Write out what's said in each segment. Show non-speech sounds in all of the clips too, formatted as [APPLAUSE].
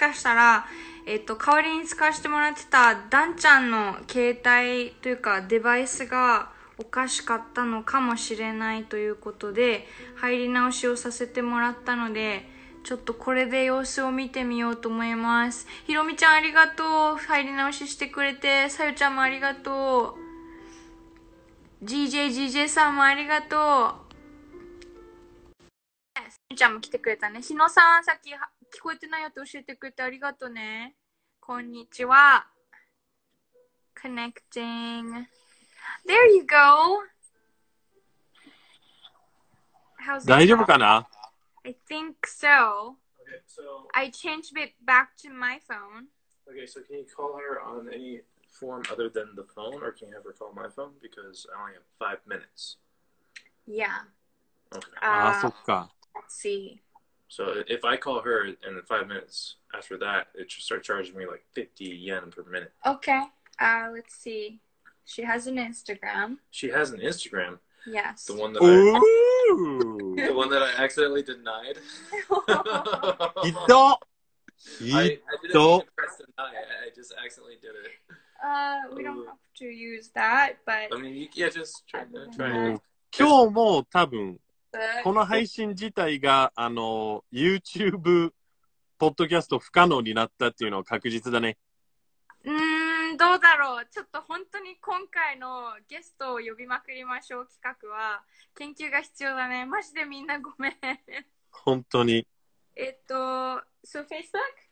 かしたら、えっと、代わりに使わせてもらってたダンちゃんの携帯というかデバイスがおかしかったのかもしれないということで、入り直しをさせてもらったので、ちょっとこれで様子を見てみようと思います。ひろみちゃんありがとう。入り直ししてくれて。さゆちゃんもありがとう。GJ、GJ さんもありがとう。さゆちゃんも来てくれたね。ひのさん、さっき聞こえてないよって教えてくれてありがとうね。こんにちは。Connecting. There you go. How's it 大丈夫かな I think so. Okay, so I changed it back to my phone. okay, so can you call her on any form other than the phone, or can you have her call my phone because I only have five minutes? Yeah. Okay. ああ、そ Uh, っか。 let's see. So if I call her and in five minutes after that, it should start charging me like fifty yen per minute. Okay. Uh, let's see. She has an Instagram. She has an Instagram, Yes. the one that お I, ー [LAUGHS] the one that I accidentally denied. [LAUGHS] ひど I, ひ I didn't So- even press deny. I I just accidentally did it. uh, we don't have to use that, but, I mean, you, yeah, just try, try も it. う今日も多分、 but この配信自体が、あの、YouTube、ポッドキャスト不可能になったっていうのは確実だね。うーん、どうだろう。ちょっと本当に今回のゲストを呼びまくりましょう企画は、研究が必要だね。マジでみんなごめん。本当に。えっと、so Facebook?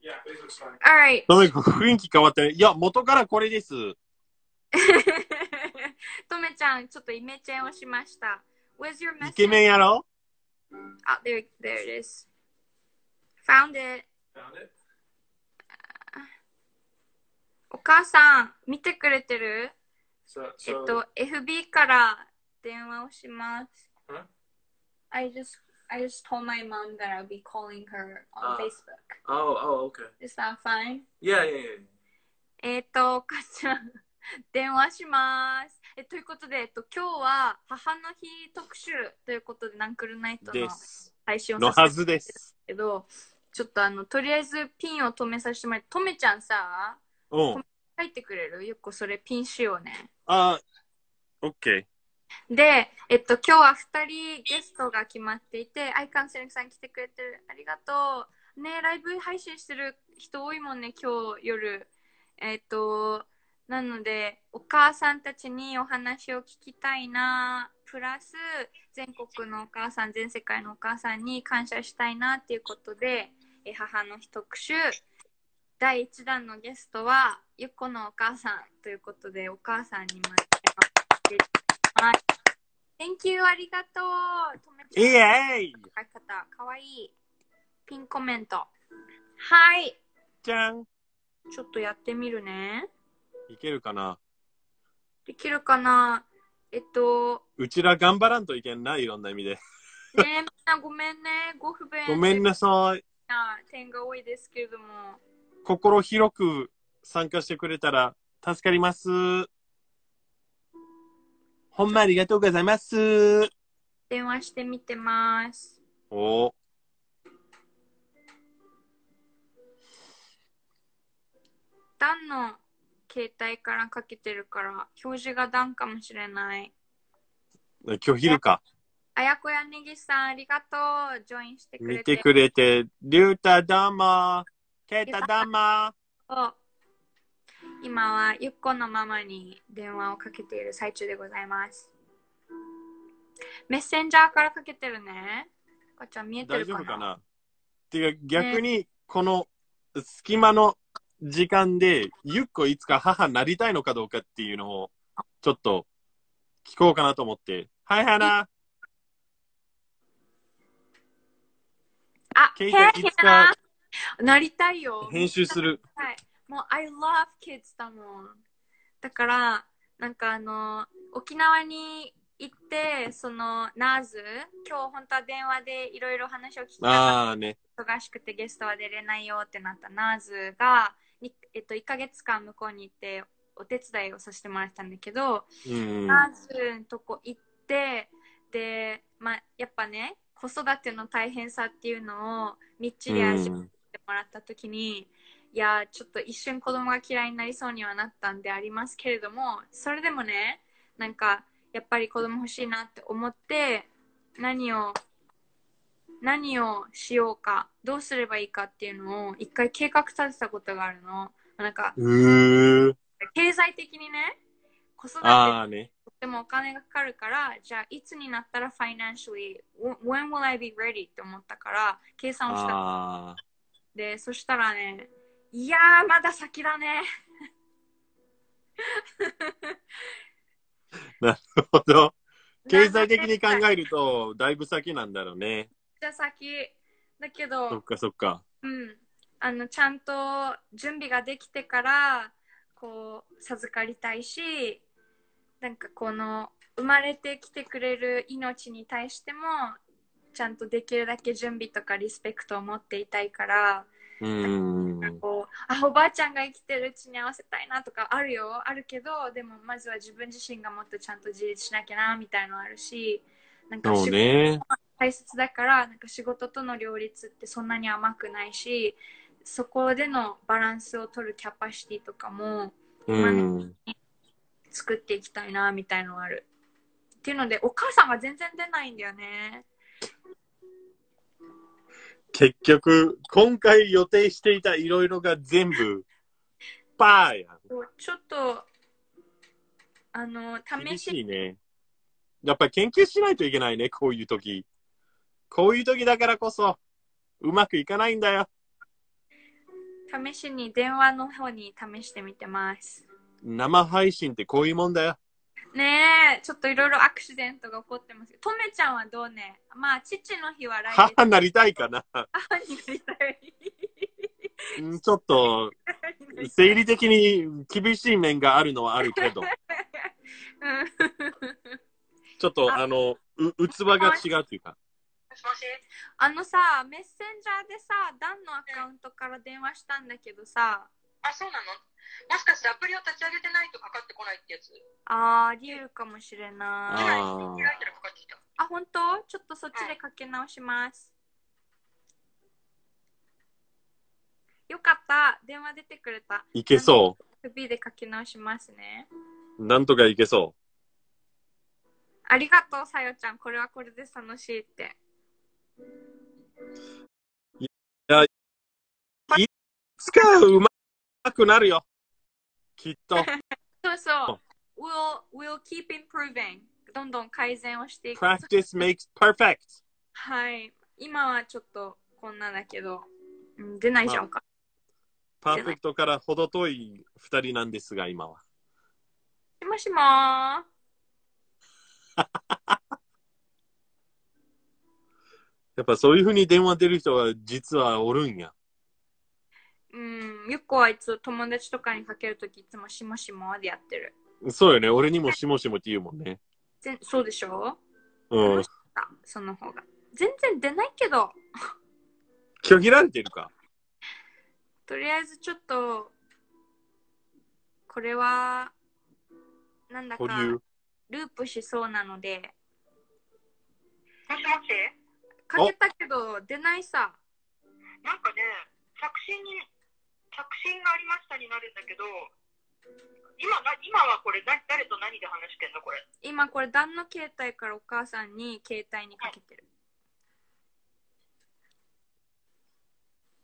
Yeah, Facebook's fine. Alright. とめく雰囲気変わったね。いや、元からこれです。[LAUGHS] とめちゃん、ちょっとイメチェンをしました。Where's your イケ message? メンやろあ、there, there it is. Found it. Found it. お母さん、見てくれてる So, え so っと、FB から電話をします。 Huh? I just, I just told my mom that I'll be calling her on あ Facebook. oh, oh, okay. Is that fine? Yeah, yeah, yeah. えっと、お母ちゃん、 [LAUGHS] 電話します。えということで、えっと、今日は母の日特集ということで、ナンクルナイトの。配信をのはずです。けど、ちょっとあの、とりあえずピンを止めさせてもらって、とめちゃんさ、うん。書いてくれる？よくそれピンしようね。あ、オッケで、えっと、今日は2人ゲストが決まっていて、アイカンセリングさん来てくれてる。ありがとう。ね、ライブ配信してる人多いもんね、今日夜。えっと、なので、お母さんたちにお話を聞きたいな、プラス、全国のお母さん、全世界のお母さんに感謝したいなっていうことで、え母の日特集、第1弾のゲストは、ゆっこのお母さんということで、お母さんにまではい。Thank you! ありがとうとめちゃんエーイ方、かわいい。ピンコメント。はい。じゃんちょっとやってみるね。いけるかな？できるかな？えっと、うちら頑張らんといけんない、いろんな意味で。ねみんなごめんね。ご不便ごめんなさい。な点が多いですけれども。心広く参加してくれたら助かります。ほんまありがとうございます。電話してみてます。おダンの携帯からかけてるから、表示がダンかもしれない。今日昼か。あやこやねぎさん、ありがとう。ジョインしてくれ見て。てくれて、りゅうたどうも。けいたどうも。そう今はゆっこのママに電話をかけている最中でございます。メッセンジャーからかけてるね。こっちゃん見えて大るかな丈夫かな？てか逆に、この隙間の時間で、ゆっこいつか母になりたいのかどうかっていうのを、ちょっと聞こうかなと思って。はい、花。あ、ケイいつかへなりたいよ。編集する。はい。もう、I love kids だもん。だから、なんかあの、沖縄に行って、その、ナーズ、今日本当は電話でいろいろ話を聞きたかったああね。忙しくてゲストは出れないよってなったナーズが、にえっと、1ヶ月間向こうに行ってお手伝いをさせてもらってたんだけど、うん。ナーズのとこ行ってで、まあ、やっぱね子育ての大変さっていうのをみっちり味わってももらった時にいやちょっと一瞬子供が嫌いになりそうにはなったんでありますけれどもそれでもねなんかやっぱり子供欲しいなって思って何を何をしようかどうすればいいかっていうのを一回計画立てたことがあるのなんかうー。経済的にね子育てああね。でもお金がかかるから、じゃあいつになったら financially, when will I be ready? って思ったから、計算をした。で、そしたらね、いやー、まだ先だね。[LAUGHS] なるほど。経済的に考る。えると、だいぶ先なんだろうね。じゃあ先。だけそどっ、かそっか。うん。あの、ちゃんと準備ができてから、こう、授かりたいし、なんかこの、生まれてきてくれる命に対しても、ちゃんとできるだけ準備とかリスペクトを持っていたいから、うーん。こうあおばあちゃんが生きてるうちに合わせたいなとかあるよあるけどでもまずは自分自身がもっとちゃんと自立しなきゃなみたいのあるしなんかそう。大切だからなんか仕事との両立ってそんなに甘くないしそこでのバランスを取るキャパシティとかもうん。作っていきたいなみたいのあるっていうのでお母さんが全然出ないんだよね結局、今回予定していたいろいろが全部、パーやん。ちょっとあの厳試ししいね。やっぱり研究しないといけないね、こういう時。こういう時だからこそ、うまくいかないんだよ。試しに電話の方に試してみてます生配信ってこういうもんだよ。ねえ、ちょっといろいろアクシデントが起こってますけど、とめちゃんはどうね？まあ、父の日は来月母になりたいかな。母になりたい。うんちょっと、生理的に厳しい面があるのはあるけど、[LAUGHS] うんちょっと、ああの、う器が違うっていうか。もしもし？あのさ、メッセンジャーでさ、ダンのアカウントから電話したんだけどさ、あ、そうなの？もしかしてアプリを立ち上げてないとかかってこないってやつ？あー、リエルかもしれない。あ開いたらかかってきた？あ、本当？ちょっとそっちでかけ直します。よかった。電話出てくれた。いけそ首でかけ直しますね。う。なんとかいけそありがとう、さよちゃん。これはこれで楽しいって。う。いつかうまくなるよ。きっと。[LAUGHS] そうそう。We'll, we'll keep improving. どんどん改善をしていく。Practice makes perfect. はい。今はちょっとこんなだけど、うん、出ないじゃんか。パーフェクトから程遠い二人なんですが、今は。しもしもー。やっぱそういうふうに電話出る人は実はおるんや。うん、ゆっこはいつ友達とかにかけるときいつもしもしもでやってる。そうよね。俺にもしもしもって言うもんね。ぜそうでしょ？うん。あその方が。全然出ないけど、拒否られてるか。とりあえずちょっと、これは、なんだか。ループしそうなので、もしもしかけたけど出ないさ。なんかね、着信に、着信がありましたになるんだけど、今な今はこれな誰と何で話してんのこれ？今これ旦の携帯からお母さんに携帯にかけてる。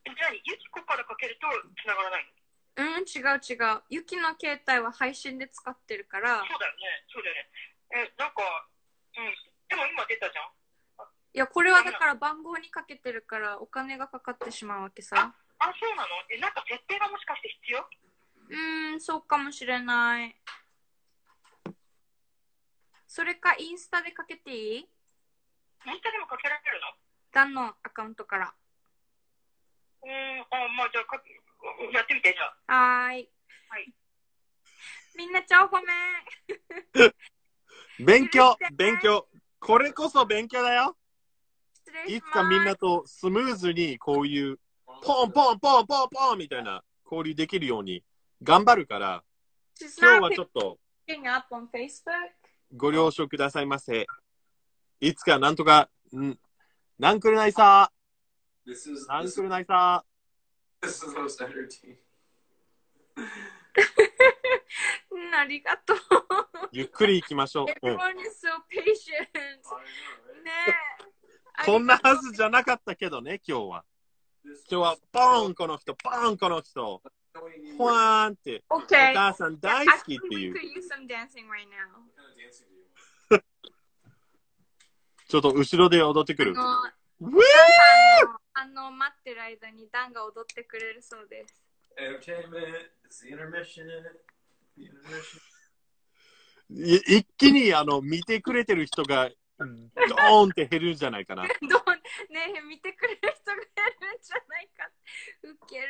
えじゃあ、ゆきこからかけると繋がらないの？うん、違う違う。ゆきの携帯は配信で使ってるから、そうだよね、そうだよね。え、なんか、うん。でも今出たじゃん。いや、これはだから番号にかけてるからお金がかかってしまうわけさ。あ、そうなの？え、なんか設定がもしかして必要？うーん、そうかもしれない。それかインスタでかけていい？インスタでもかけられるの？ダンのアカウントから。うーん、あ、まあじゃあか、やってみて、じゃあ。はーい。はい。みんな超褒め勉強勉強これこそ勉強だよ。いつかみんなとスムーズにこういうポンポンポンポンポンみたいな交流できるように頑張るから、今日はちょっと.ご了承くださいませ。いつかなんとか、んなんくるないさなんくるないさ [LAUGHS] ありがとう。ゆっくり行きましょう。うん Everyone is so patient. [LAUGHS] ねえ。[LAUGHS] こんなはずじゃなかったけどね、今日は。今日は、ポーン、この人、ポーン、この人。ホワーンって、okay. お母さん大好きっていう。[LAUGHS] ちょっと後ろで踊ってくる。ウィーあの、待ってる間にダンが踊ってくれるそうです。[LAUGHS] 一気にあの見てくれてる人がドーンって減るんじゃないかな。[LAUGHS] どうねえ、見てくれる人がいるんじゃないか。ウケる。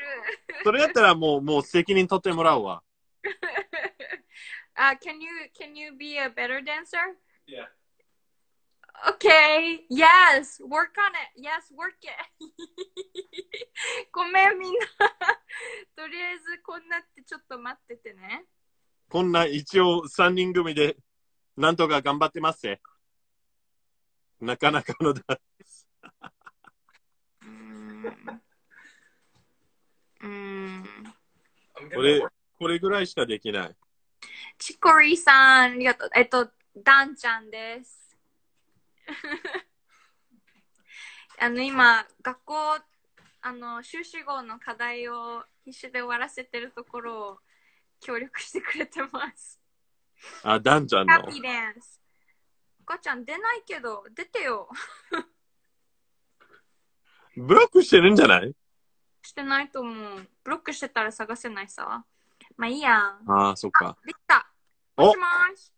それやったらもうもう責任取ってもらうわ。[LAUGHS] あ、can you, can you be a better dancer? Yeah. Okay, yes, work on it. Yes, work it. [LAUGHS] ごめんみんな。とりあえずこんなってちょっと待っててね。こんな一応3人組でなんとか頑張ってますぜ。なかなかのだ。うーん。これ.これぐらいしかできない。チコリーさん、ありがとう。えっと、ダンちゃんです。[LAUGHS] あの、今、学校、あの、修士号の課題を必死で終わらせてるところを協力してくれてます。あ、ダンちゃんのハッ。ピーダン母ちゃん出ないけど、出てよ。[LAUGHS] ブロックしてるんじゃない？してないと思う。ブロックしてたら探せないさ。まあいいや。ああ、そっか。できた。おもしもーし。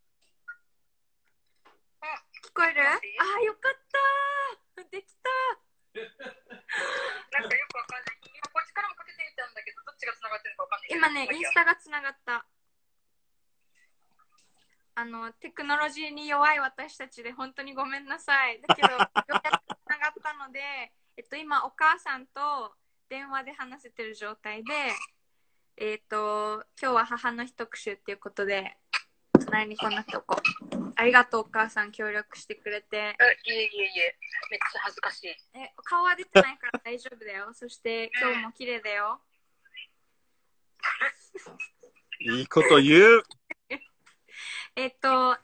聞こえる？あー、よかったできたなんかよくわかんない。今こっちからもかけてみたんだけど、どっちが繋がってるかわかんない。今ね、インスタがつながった。あの、テクノロジーに弱い私たちで本当にごめんなさい。だけど、ようやくつながったので、えっと、今、お母さんと電話で話せてる状態で、えっと、今日は母の日特集っていうことで、隣にこんなとこ。ありがとう、お母さん、協力してくれて。いえいえいえ、めっちゃ恥ずかしい。え、顔は出てないから大丈夫だよ。そして、今日も綺麗だよ。いいこと言う。えっと、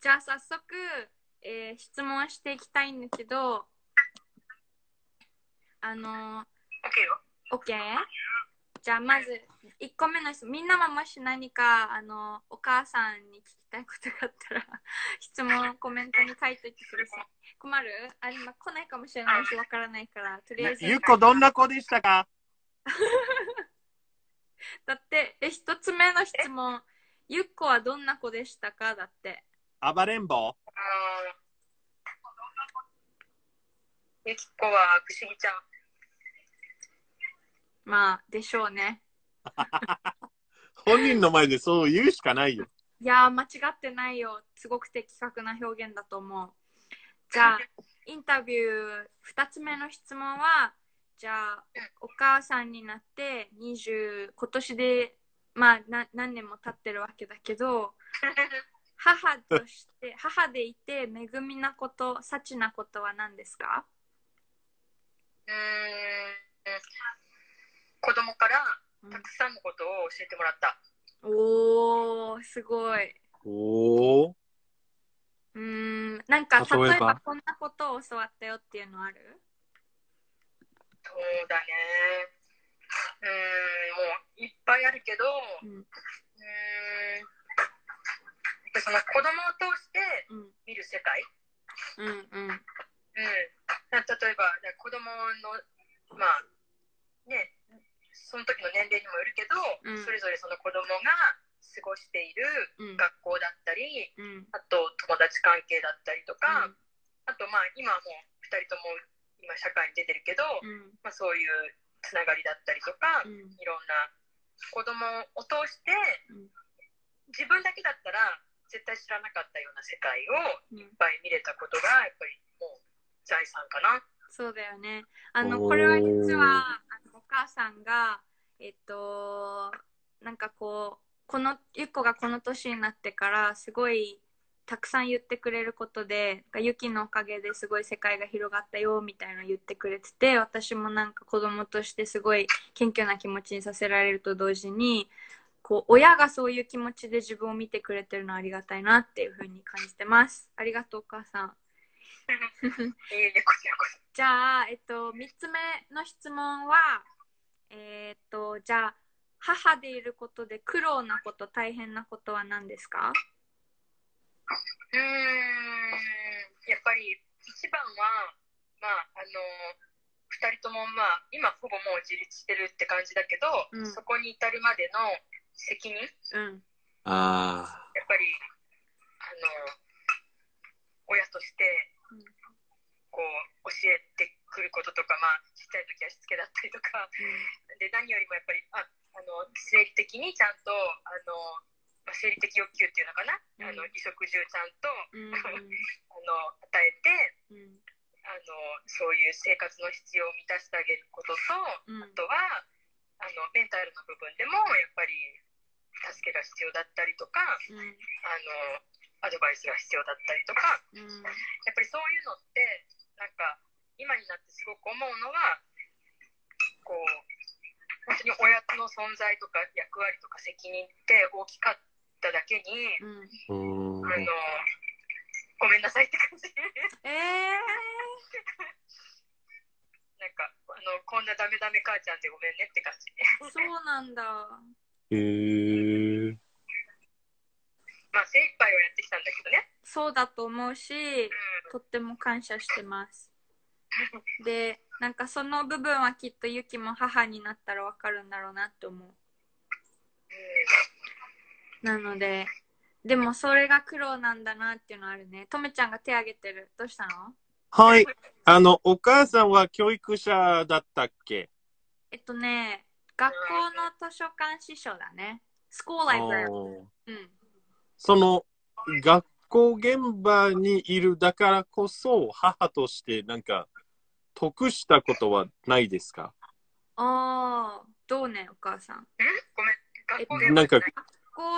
じゃあ早速、えー質問していきたいんだけど、あの、OK よ。OK? じゃあまず、1個目の質問。みんなももし何か、あの、お母さんに聞きたいことがあったら、[LAUGHS] 質問、コメントに書いておいてください。困る？あ、今来ないかもしれないし、わからないから、とりあえず。ゆっこどんな子でしたか？[LAUGHS] だって、え、一つ目の質問。ゆっこはどんな子でしたか？だって。暴れん坊？ゆきこは不思議ちゃん。まあ、でしょうね。本人の前でそう言うしかないよ。いやー、間違ってないよ。すごく的確な表現だと思う。じゃあ、インタビュー2つ目の質問は、じゃあ、お母さんになって20、今年で、まあな、何年も経ってるわけだけど、[LAUGHS] 母として、母でいて恵みなこと、幸なことは何ですか？うーん。子供からたくさんのことを教えてもらった。おー、すごい。おお。うーん、なんか、例えば例えば？こんなことを教わったよっていうのあるそうだね。うーん、もういっぱいあるけど、ううん、ーん。その子供を通してうん、見る世界。うん、うん。うん。例えば、子供の、まあ、ね、その時の年齢にもよるけど、うんそれぞれその子供が過ごしているうん学校だったり、うんあと友達関係だったりとか、うんあとまあ今はもう2人とも今社会に出てるけど、うんまあ、そういうつながりだったりとか、うんいろんな子供を通して、うん自分だけだったら絶対知らなかったような世界をうんいっぱい見れたことがやっぱりもう財産かな。そうだよね。あの、これは実は、あのお母さんが、えっと、なんかこう、この、ゆっこがこの年になってから、すごいたくさん言ってくれることでユキのおかげですごい世界が広がったよみたいなの言ってくれてて私もなんか子供としてすごい謙虚な気持ちにさせられると同時にこう親がそういう気持ちで自分を見てくれてるのはありがたいなっていうふうに感じてます。ありがとうお母さん。じゃあ、えっと、3つ目の質問はえーっとじゃあ母でいることで苦労なこと大変なことは何ですか？うーん、やっぱり一番は、まあ、あの、二人とも、まあ、今ほぼもう自立してるって感じだけど、うん。そこに至るまでの責任、やうん。あっぱり、あの、親としてうん、こう、教えてくることとか、まあ、ちっちゃい時はしつけだったりとか、で、何よりもやっぱり、あ、あの、生理的にちゃんと、あの、まあ、生理的欲求っていうのかな、うん。あの、衣食住ちゃんと、うん。[LAUGHS] あの、与えて、うん。あの、そういう生活の必要を満たしてあげることと、うん。あとは、あの、メンタルの部分でも、やっぱり、助けが必要だったりとか、うん。あの、アドバイスが必要だったりとか、うん。やっぱりそういうのって、なんか、今になってすごく思うのは、こう、本当に親の存在とか役割とか責任って大きかっただけに、うんあ。の、ごめんなさいって感じ。えー、[LAUGHS] なんか、あの、こんなダメダメ母ちゃんでごめんねって感じ。そうなんだ。へーまあ、精一杯はやってきたんだけどね。そうだと思うし、うん。とっても感謝してます。で、なんかその部分はきっとユキも母になったらわかるんだろうなって思う。なので、でもそれが苦労なんだなっていうのあるね。とめちゃんが手挙げてる。どうしたの？はい。あの、お母さんは教育者だったっけ？えっとね、学校の図書館司書だね。スコーライブラリー。うん。その、学校現場にいるだからこそ、母としてなんか、得したことはないですか？ああ、どうね、お母さん？ごめん。なんか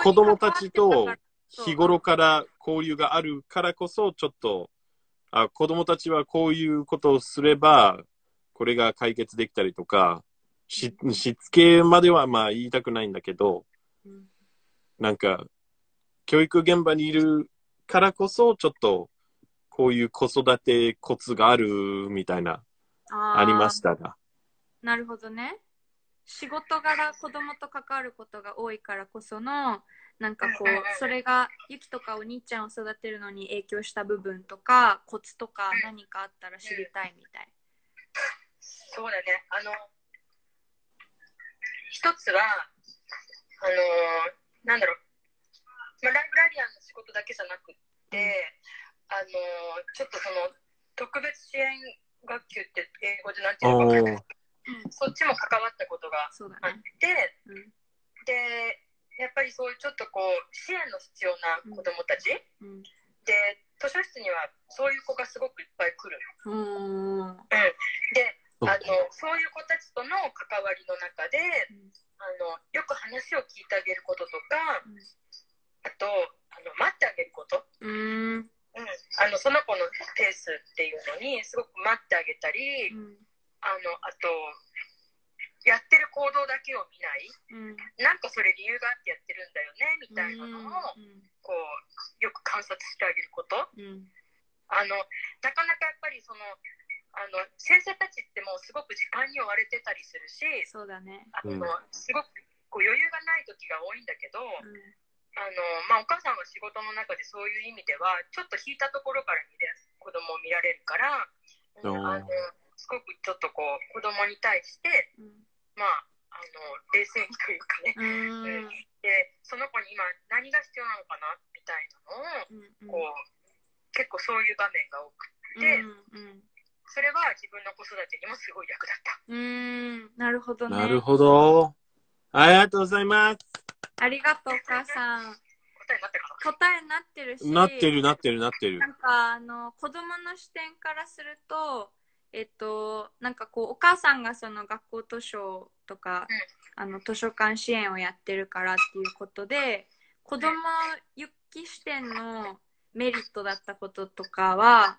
子供たちと日頃から交流があるからこそ、ちょっと、あ子供たちはこういうことをすれば、これが解決できたりとか、ししつけまではまあ言いたくないんだけど、うんなんか、教育現場にいるからこそ、ちょっと、こういう子育てコツがあるみたいな、ありましたが。なるほどね。仕事柄子供と関わることが多いからこそのなんかこうそれがユキとかお兄ちゃんを育てるのに影響した部分とかコツとか何かあったら知りたいみたい。そうだね。あの、一つは、あの、なんだろう、まあ、ライブラリアンの仕事だけじゃなくって、あの、ちょっとその、特別支援学級って英語でなんていうのかそっちも関わったことがあっそうだね。て、うん。で、やっぱりそういうちょっとこう、支援の必要な子供たち、うん。で、図書室にはそういう子がすごくいっぱい来る。うーん。うん、であの、そういう子たちとの関わりの中で、あのよく話を聞いてあげることとか、うん。あとあの待ってあげること、うーん。うん、あのその子のペースっていうのにすごく待ってあげたり、うんあのあとやってる行動だけを見ない。うん。なんかそれ理由があってやってるんだよねみたいなのをこうよく観察してあげること。うん。あのなかなかやっぱりそのあの先生たちってもうすごく時間に追われてたりするしそうだね。あの、うん。すごくこう余裕がない時が多いんだけど、うん。あのまあ、お母さんは仕事の中でそういう意味ではちょっと引いたところから見れ子供を見られるから、あのすごくちょっとこう子供に対して、うんまあ、あの冷静にというかね、うーんでその子に今何が必要なのかなみたいなのをうんこう結構そういう場面が多くて、うんうんそれは自分の子育てにもすごい役立った。うーんなるほどね。なるほど。ありがとうございます。ありがとうお母さん。答えになったかな？答えになってるし。なってる、なってる、なってるな。んかあの子供の視点からするとえっとなんかこうお母さんがその学校図書とか、あの図書館支援をやってるからっていうことで子供ゆき視点のメリットだったこととかは、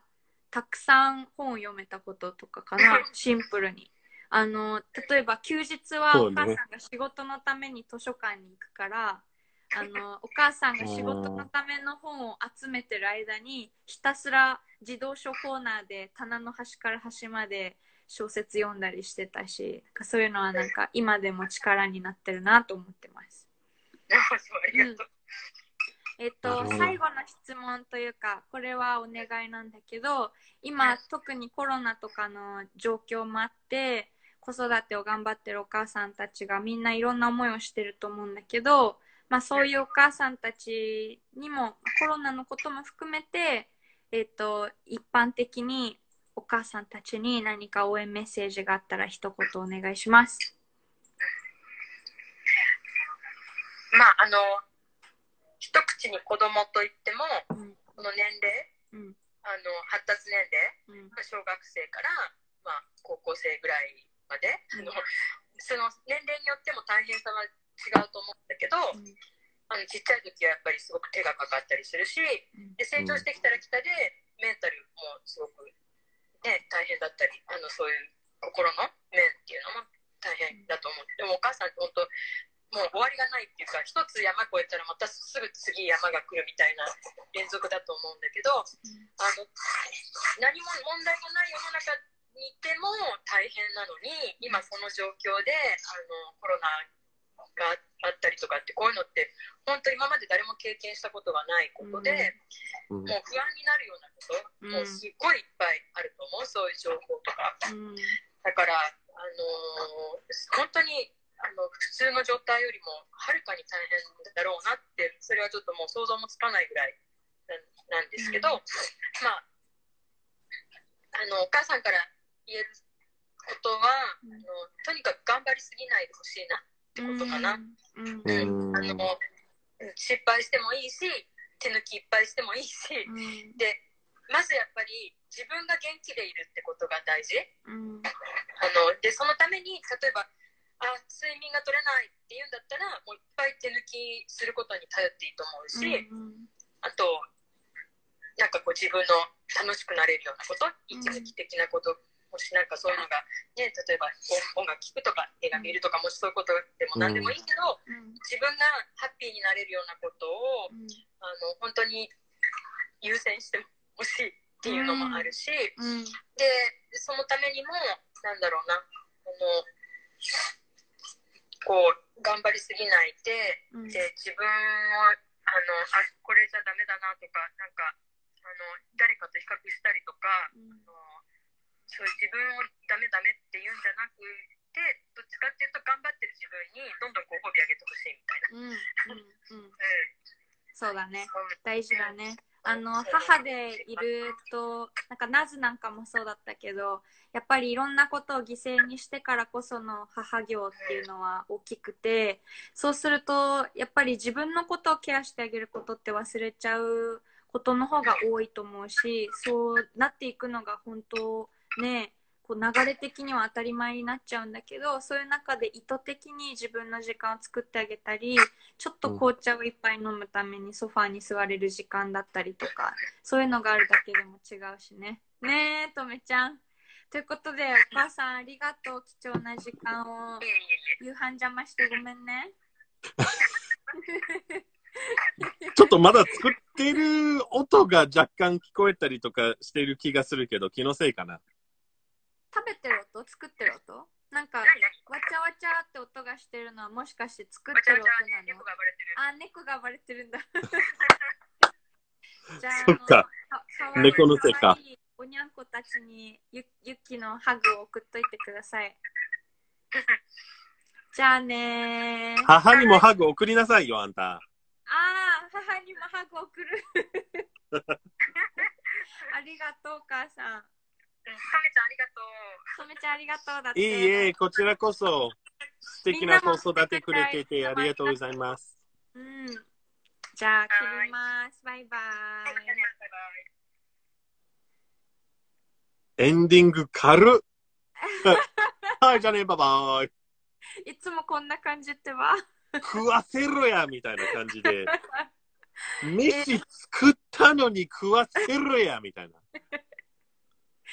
たくさん本を読めたこととかかな、シンプルに。あの、例えば休日はお母さんが仕事のために図書館に行くから、あの、お母さんが仕事のための本を集めてる間に、ひたすら児童書コーナーで棚の端から端まで小説読んだりしてたし、なんかそういうのはなんか今でも力になってるなと思ってます。[LAUGHS] うありがとう。えっと最後の質問というか、これはお願いなんだけど、今、特にコロナとかの状況もあって、子育てを頑張ってるお母さんたちがみんないろんな思いをしてると思うんだけど、まあそういうお母さんたちにも、コロナのことも含めて、えっと、一般的にお母さんたちに何か応援メッセージがあったら一言お願いします。まあ、あの、一口に子供といっても、うん、この年齢、うん、あの発達年齢、うん、まあ小学生から、まあ、高校生ぐらいまで、うん。あのその年齢によっても大変さは違うと思うんだけど、あのちっちゃい時はやっぱりすごく手がかかったりするし、うん。で成長してきたらきたで、メンタルもすごく、ね、大変だったりあのそういう心の面っていうのも大変だと思う。でもお母さんって本当もう終わりがないっていうか一つ山越えたらまたすぐ次山が来るみたいな連続だと思うんだけどあの何も問題がない世の中にいても大変なのに今この状況であのコロナがあったりとかってこういうのって本当今まで誰も経験したことがないことで、うん。もう不安になるようなこと、うん。もうすっごいいっぱいあると思うそういう情報とか。うん、だから、あのー本当にあの普通の状態よりもはるかに大変だろうなってそれはちょっともう想像もつかないぐらいななんですけど、まああのお母さんから言えることは、うん。あのとにかく頑張りすぎないでほしいな。ってことかな。うん、うん。あの失敗してもいいし手抜きいっぱいしてもいいし、うん、でまずやっぱり自分が元気でいるってことが大事。うん、あのでそのために例えばあ睡眠が取れないっていうんだったらもういっぱい手抜きすることに頼っていいと思うし、うん、あとなんかこう自分の楽しくなれるようなこと息抜き的なこともしなんかそういうのが、ね、例えば音楽聴くとか映画見るとかもしそういうことでも何でもいいけど、うん、自分がハッピーになれるようなことをあの本当に優先してほしいっていうのもあるし、うん、でそのためにもなんだろうなあのこう頑張りすぎないでうん、で自分をあのあこれじゃダメだなとかなんかあの誰かと比較したりとかあのそういう自分をダメダメって言うんじゃなくてどっちかっていうと頑張ってる自分にどんどんご褒美あげてほしいみたいな。うん、うん、うん、うんそうだね。大事だね。あの母でいるとなんかナズなんかもそうだったけどやっぱりいろんなことを犠牲にしてからこその母業っていうのは大きくてそうするとやっぱり自分のことをケアしてあげることって忘れちゃうことの方が多いと思うしそうなっていくのが本当ねこう流れ的には当たり前になっちゃうんだけどそういう中で意図的に自分の時間を作ってあげたりちょっと紅茶をいっぱい飲むためにソファーに座れる時間だったりとかそういうのがあるだけでも違うしね。ねえとめちゃん。ということでお母さんありがとう。貴重な時間を夕飯邪魔してごめんね。[LAUGHS] ちょっとまだ作ってる音が若干聞こえたりとかしてる気がするけど、気のせいかな。作ってる音？なんかわちゃわちゃって音がしてるのはもしかして作ってる音なの？あ、猫が暴れてるんだ。[LAUGHS] じゃあ、そっか猫のせいかおにゃんこたちにゆゆきのハグを送っといてください。[LAUGHS] じゃあねー。母にもハグ送りなさいよ、あんた。ああ、母にもハグ送る。[LAUGHS] ありがとう、お母さん。うんカメちゃんありがとう。とめちゃんありがとうだって。いいえ、こちらこそ素敵な子育てくれててありがとうございます。うん。じゃあ、切ります。バイバはい、イ。エンディング軽っ [LAUGHS] はい、じゃあね、バイバイ。いつもこんな感じってば。食わせろやみたいな感じで。[LAUGHS] 飯作ったのに食わせるやみたいな。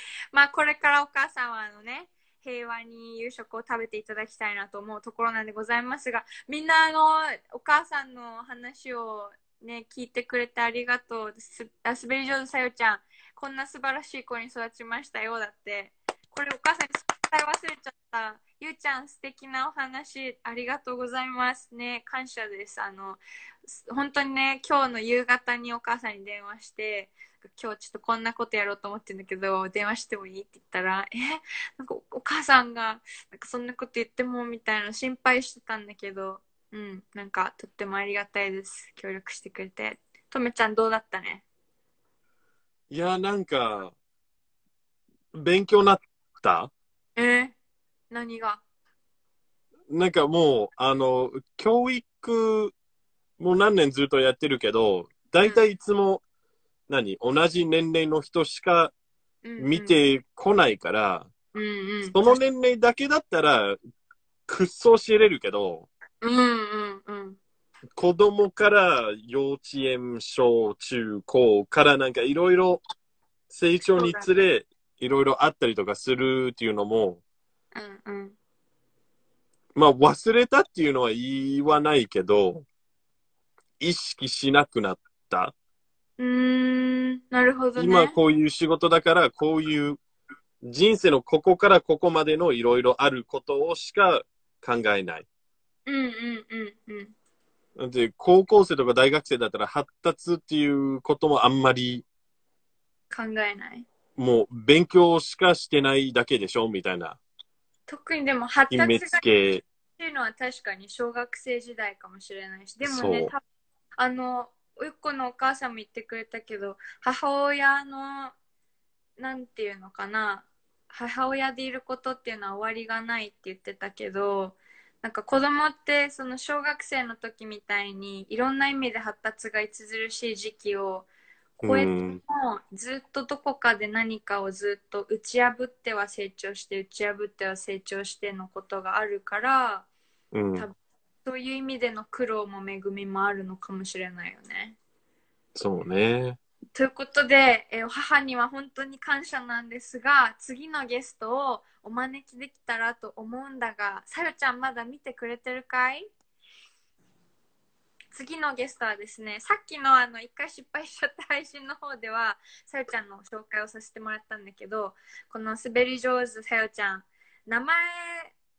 [LAUGHS] まあこれからお母さんはあのね、平和に夕食を食べていただきたいなと思うところなんでございますが、みんなあの、お母さんの話をね、聞いてくれてありがとう。すあ滑り上手さよちゃん、こんな素晴らしい子に育ちましたよ。だって、これお母さんに伝え忘れちゃった。ゆうちゃん、素敵なお話、ありがとうございます。ね、感謝です。あの、本当にね、今日の夕方にお母さんに電話して、今日ちょっとこんなことやろうと思ってるんだけど、電話してもいいって言ったら、え、なんかおお母さんが、なんかそんなこと言ってもみたいな心配してたんだけど、うん、なんかとってもありがたいです。協力してくれて。とめちゃんどうだったね？いや、なんか、勉強なった？えー何が？なんかもう、あの、教育、もう何年ずっとやってるけど、大体いつも、何同じ年齢の人しか見てこないから、うんうん。その年齢だけだったら、くっそ教えれるけど、うんうんうん。子供から幼稚園、小、中、高からなんかいろいろ成長につれ、いろいろあったりとかするっていうのも、うんうん。まあ忘れたっていうのは言わないけど、意識しなくなった。うーん、なるほどね。今こういう仕事だから、こういう人生のここからここまでのいろいろあることをしか考えない。うんうんうんうん。で、高校生とか大学生だったら発達っていうこともあんまり考えない。もう勉強しかしてないだけでしょ？みたいな特にでも発達がっけ。ていうのは確かに小学生時代かもしれないし、でもねたあの、うっこのお母さんも言ってくれたけど、母親の、なんていうのかな、母親でいることっていうのは終わりがないって言ってたけど、なんか子供ってその小学生の時みたいにいろんな意味で発達が著しい時期を超えてうんもずっとどこかで何かをずっと打ち破っては成長して打ち破っては成長してのことがあるからうん。多分そういう意味での苦労も恵みもあるのかもしれないよね。そうね。ということで、えー母には本当に感謝なんですが次のゲストをお招きできたらと思うんだがさよちゃんまだ見てくれてるかい？次のゲストはですねさっきのあの一回失敗しちゃった配信の方ではさよちゃんの紹介をさせてもらったんだけどこの滑り上手さよちゃん名前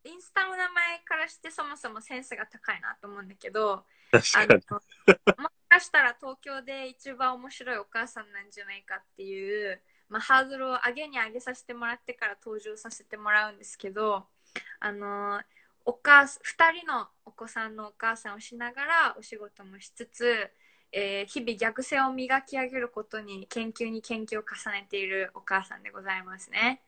インスタの名前からしてそもそもセンスが高いなと思うんだけどあ確のかに。もしかしたら東京で一番面白いお母さんなんじゃないかっていう、まあ、ハードルを上げに上げさせてもらってから登場させてもらうんですけどあのお母す2人のお子さんのお母さんをしながらお仕事もしつつ、えー日々逆性を磨き上げることに研究に研究を重ねているお母さんでございますね。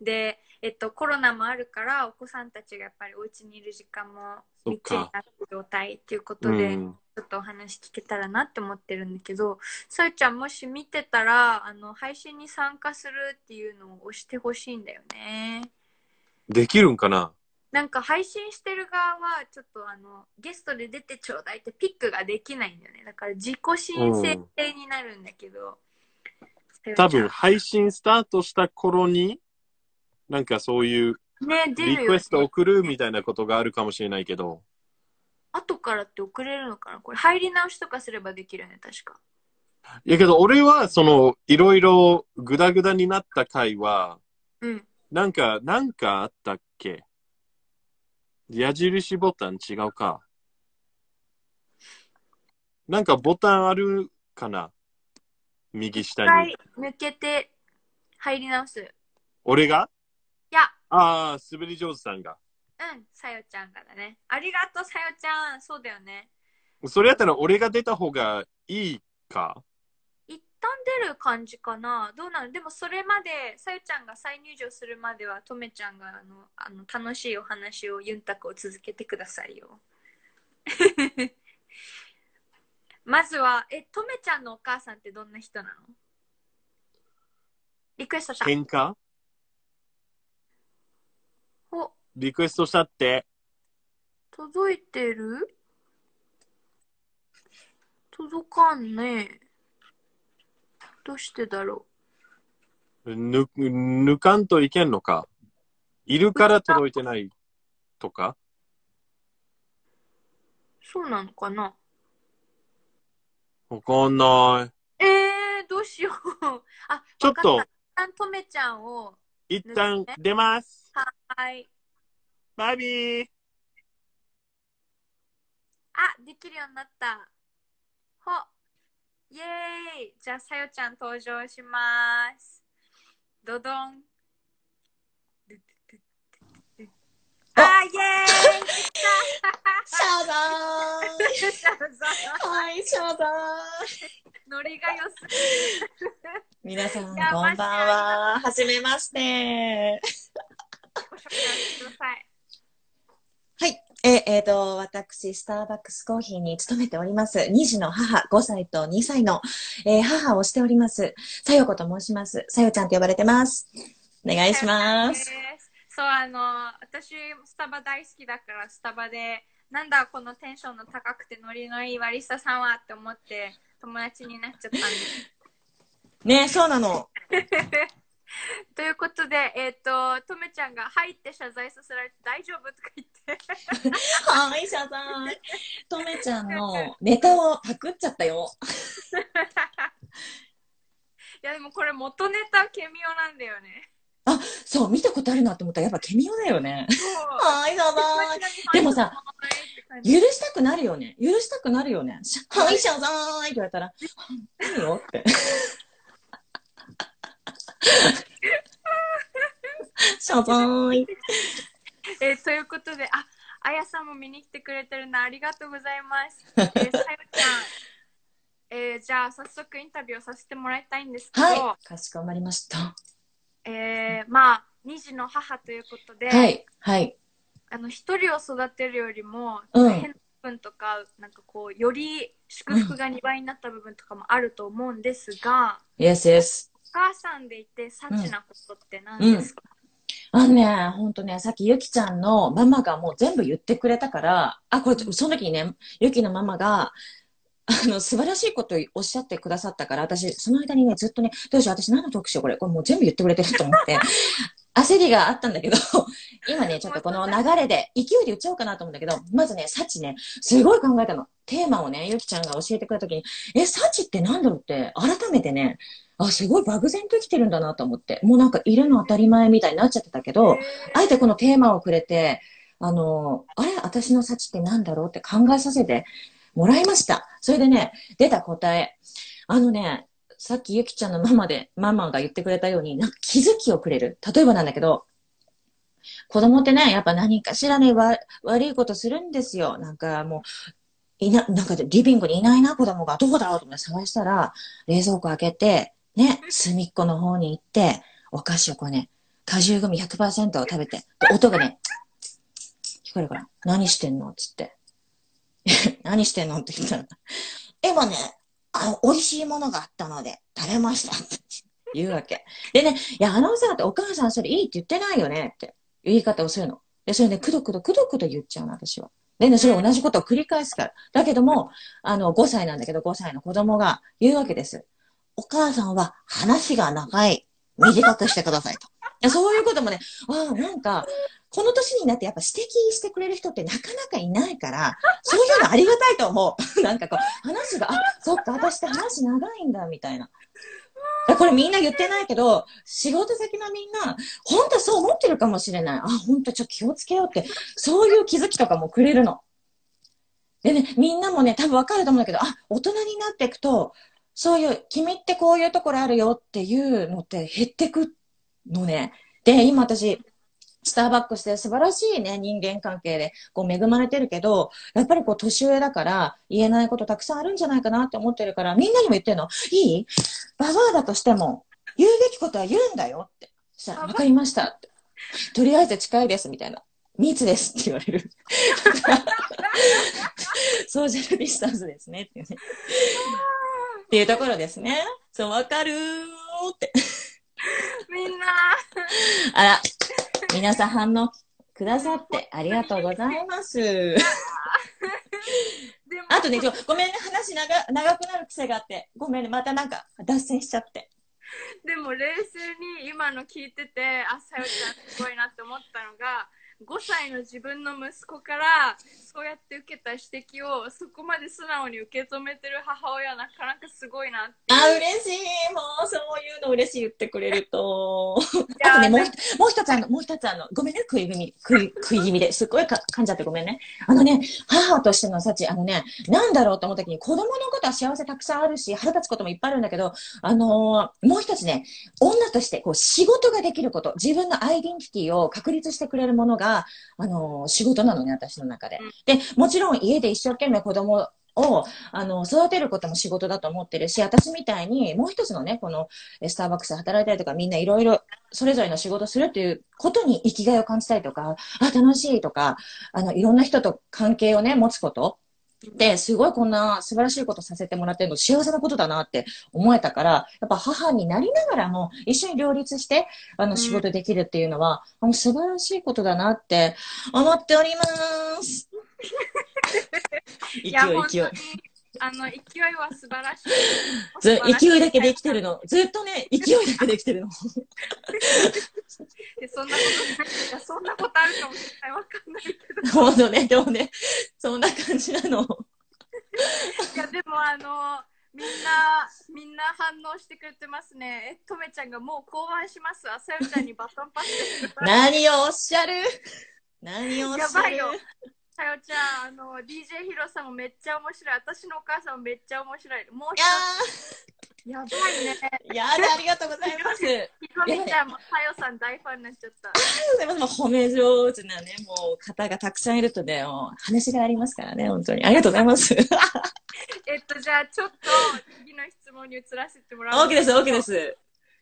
で、えっと、コロナもあるからお子さんたちがやっぱりお家にいる時間も密になってる状態っていうことで、うんちょっとお話聞けたらなって思ってるんだけど、さゆちゃんもし見てたら、あの、配信に参加するっていうのを押してほしいんだよね。できるんかな？なんか配信してる側は、ちょっとあの、ゲストで出てちょうだいってピックができないんだよね。だから自己申請制になるんだけど。さゆちゃん多分配信スタートした頃に、なんかそういうね、出るよ、ねリクエス。ト送るみたいなことがあるかもしれないけど、後からって送れるのかな？これ入り直しとかすればできるよね、確か。いやけど俺はそのいろいろグダグダになった回は、うん。なんか、なんかあったっけ？矢印ボタン違うか。なんかボタンあるかな？右下に。一回抜けて入り直す。い俺が？や、ああ、滑り上手さんが。うん、さよちゃんがだね。ありがとう、さよちゃん。そうだよね。それやったら俺が出た方がいいか？一旦出る感じかな。どうなの？でもそれまで、さよちゃんが再入場するまでは、とめちゃんがあのあの楽しいお話をユンタクを続けてくださいよ。[LAUGHS] まずは、え、とめちゃんのお母さんってどんな人なの？リクエストした。喧嘩？お、リクエストしたって。届いてる？届かんね。どうしてだろぬ、抜かんといけんのか？いるから届いてないとか？う。そうなのかな？わかんない。えー、どうしよう。あ、ちょっとわかた。一旦とめちゃんを、一旦出ます。はい。バイビー。あ、できるようになった。ほイエーイじゃあ、さよちゃん登場します。ドドン。あ、イエーイでき謝罪たはい、謝罪ノリが良すぎる。皆さん、こんやばんは。はじめまして。ご紹介してください。はい。えーえーと、私、スターバックスコーヒーに勤めております。2児の母、5歳と2歳の、えー母をしております。さよこと申します。さよちゃんと呼ばれてます。お願いします。そう、あの、私、スタバ大好きだから、スタバで、なんだ、このテンションの高くてノリのいいワリスタさんはって思って、友達になっちゃったんです。ねそうなの。[LAUGHS] ということで、えっ、と、とめちゃんが入って謝罪させられて大丈夫とか言って。はい、謝罪。とめちゃんのネタをパクっちゃったよ。[LAUGHS] いや、でもこれ元ネタケミオなんだよね。そう、見たことあるなって思ったらやっぱケミオだよね。はい、謝罪。でもさ、許したくなるよね。許したくなるよね。しはい、謝罪って言われたら、何よって。[LAUGHS] 謝罪。えーということで、あ、あやさんも見に来てくれてるのありがとうございます。えー、さよちゃん、えーじゃあ早速インタビューをさせてもらいたいんですけど、はい、かしこまりました。えーまあ、二児の母ということで、はい、はい。あの一人を育てるよりも、うん大変な部分とか、なんかこう、より祝福が2倍になった部分とかもあると思うんですが、Yes, yes. お母さんでいて、幸なことって何ですか、あのね、ほんとね、さっきゆきちゃんのママがもう全部言ってくれたから、あ、これ、その時にね、ゆきのママが、あの、素晴らしいことをおっしゃってくださったから、私、その間にね、ずっとね、どうしよう、私何の特集これ、これもう全部言ってくれてると思って、[LAUGHS] 焦りがあったんだけど、[LAUGHS] 今ね、ちょっとこの流れで、勢いで言っちゃおうかなと思うんだけど、まずね、サチね、すごい考えたの。テーマをね、ゆきちゃんが教えてくれた時に、え、サチってなんだろうって、改めてね、あ、すごい漠然と生きてるんだなと思って、もうなんかいるの当たり前みたいになっちゃってたけど、あえてこのテーマをくれて、あの、あれ私の幸ってなんだろうって考えさせてもらいました。それでね、出た答え。あのね、さっきゆきちゃんのママで、ママが言ってくれたように、なんか気づきをくれる。例えばなんだけど、子供ってね、やっぱ何かしらね、わ悪いことするんですよ。なんかもう、いな、なんかリビングにいないな、子供が。どこだろうと思って探したら、冷蔵庫開けて、ね、隅っこの方に行って、お菓子をこうね、果汁グミ100%を食べて、音がね、聞こえるから、何してんの？つって。[LAUGHS] 何してんのって言ったら、今ね、あ美味しいものがあったので、食べましたって言うわけ。でね、いや、あのさ、ってお母さんそれいいって言ってないよねって言い方をするの。で、それね、くどくどくどくど言っちゃうの、私は。でね、それ同じことを繰り返すから。だけども、あの、5歳なんだけど、5歳の子供が言うわけです。お母さんは話が長い。短くしてくださいと。いやそういうこともね、ああ、なんか、この年になってやっぱ指摘してくれる人ってなかなかいないから、[LAUGHS] そういうのありがたいと思う。[LAUGHS] なんかこう、話が、あ、そっか、私って話長いんだ、みたいな。これみんな言ってないけど、仕事先のみんな、本当そう思ってるかもしれない。あ、本当ちょっと気をつけようって、そういう気づきとかもくれるの。でね、みんなもね、多分わかると思うんだけど、あ、大人になっていくと、そういう、君ってこういうところあるよっていうのって減ってくのね。で、今私、スターバックスで素晴らしいね、人間関係で、こう恵まれてるけど、やっぱりこう年上だから言えないことたくさんあるんじゃないかなって思ってるから、みんなにも言ってるの。いい？ババアだとしても、言うべきことは言うんだよって。そしたら、わかりましたって。とりあえず近いですみたいな。密ですって言われる。[LAUGHS] ソーシャルディスタンスですねっていうね。っていうところですね。そう、わかるーって。みんな、あら、皆さん反応くださってありがとうございます。ああとね、ごめんね、話長長くなる癖があって。ごめんね、またなんか脱線しちゃって。でも冷静に今の聞いててあさよちゃんすごいなって思ったのが5歳の自分の息子からそうやって受けた指摘をそこまで素直に受け止めてる母親はなかなかすごいなってあ、嬉しい。もう、そういうの嬉しい言ってくれると。あとね、もうもう一つあの、もう一つあの、ごめんね、食い気味、食い、食い気味ですっごいか噛んじゃってごめんね。あのね、母としての幸、あのね、なんだろうと思った時に、子供のことは幸せたくさんあるし、腹立つこともいっぱいあるんだけど、あのーもう一つね、女として、こう、仕事ができること、自分のアイデンティティを確立してくれるものが、あのー仕事なのね、私の中で。で、もちろん家で一生懸命子供を、あの、育てることも仕事だと思ってるし、私みたいに、もう一つのね、この、えスターバックスで働いたりとか、みんないろいろ、それぞれの仕事するっていうことに生きがいを感じたりとか、あ、楽しいとか、あの、いろんな人と関係をね、持つこと。で、すごいこんな素晴らしいことさせてもらってるの幸せなことだなって思えたから、やっぱ母になりながらも一緒に両立して、あの、ん仕事できるっていうのは、あの、素晴らしいことだなって思っております。勢 [LAUGHS] いいや [LAUGHS] 本当勢いに。あの勢いは素晴らしい。[LAUGHS] ず勢いだけで生きてるの。ずっとね、[LAUGHS] 勢いだけで生きてるの。[LAUGHS] でそんなことそんなことあるかもしれないわかんないけど。ほんとね、でもね、そんな感じなの。いやでもあのみんなみんな反応してくれてますね。えとめちゃんがもう考案しますあさよちゃんにバトンパス何をおっしゃる？何をおっしゃる？やばいよさよちゃんあの DJ ヒロさんもめっちゃ面白い。私のお母さんもめっちゃ面白い。もう一つ。やばいね。ー、やだ、ありがとうございます。ひとみちゃんもさよさん大ファンになっちゃった。でも褒め上手なね、もう方がたくさんいるとね、もう話がありますからね、本当に。ありがとうございます。[LAUGHS] えっとじゃあちょっと次の質問に移らせてもらう。OK です、OK です。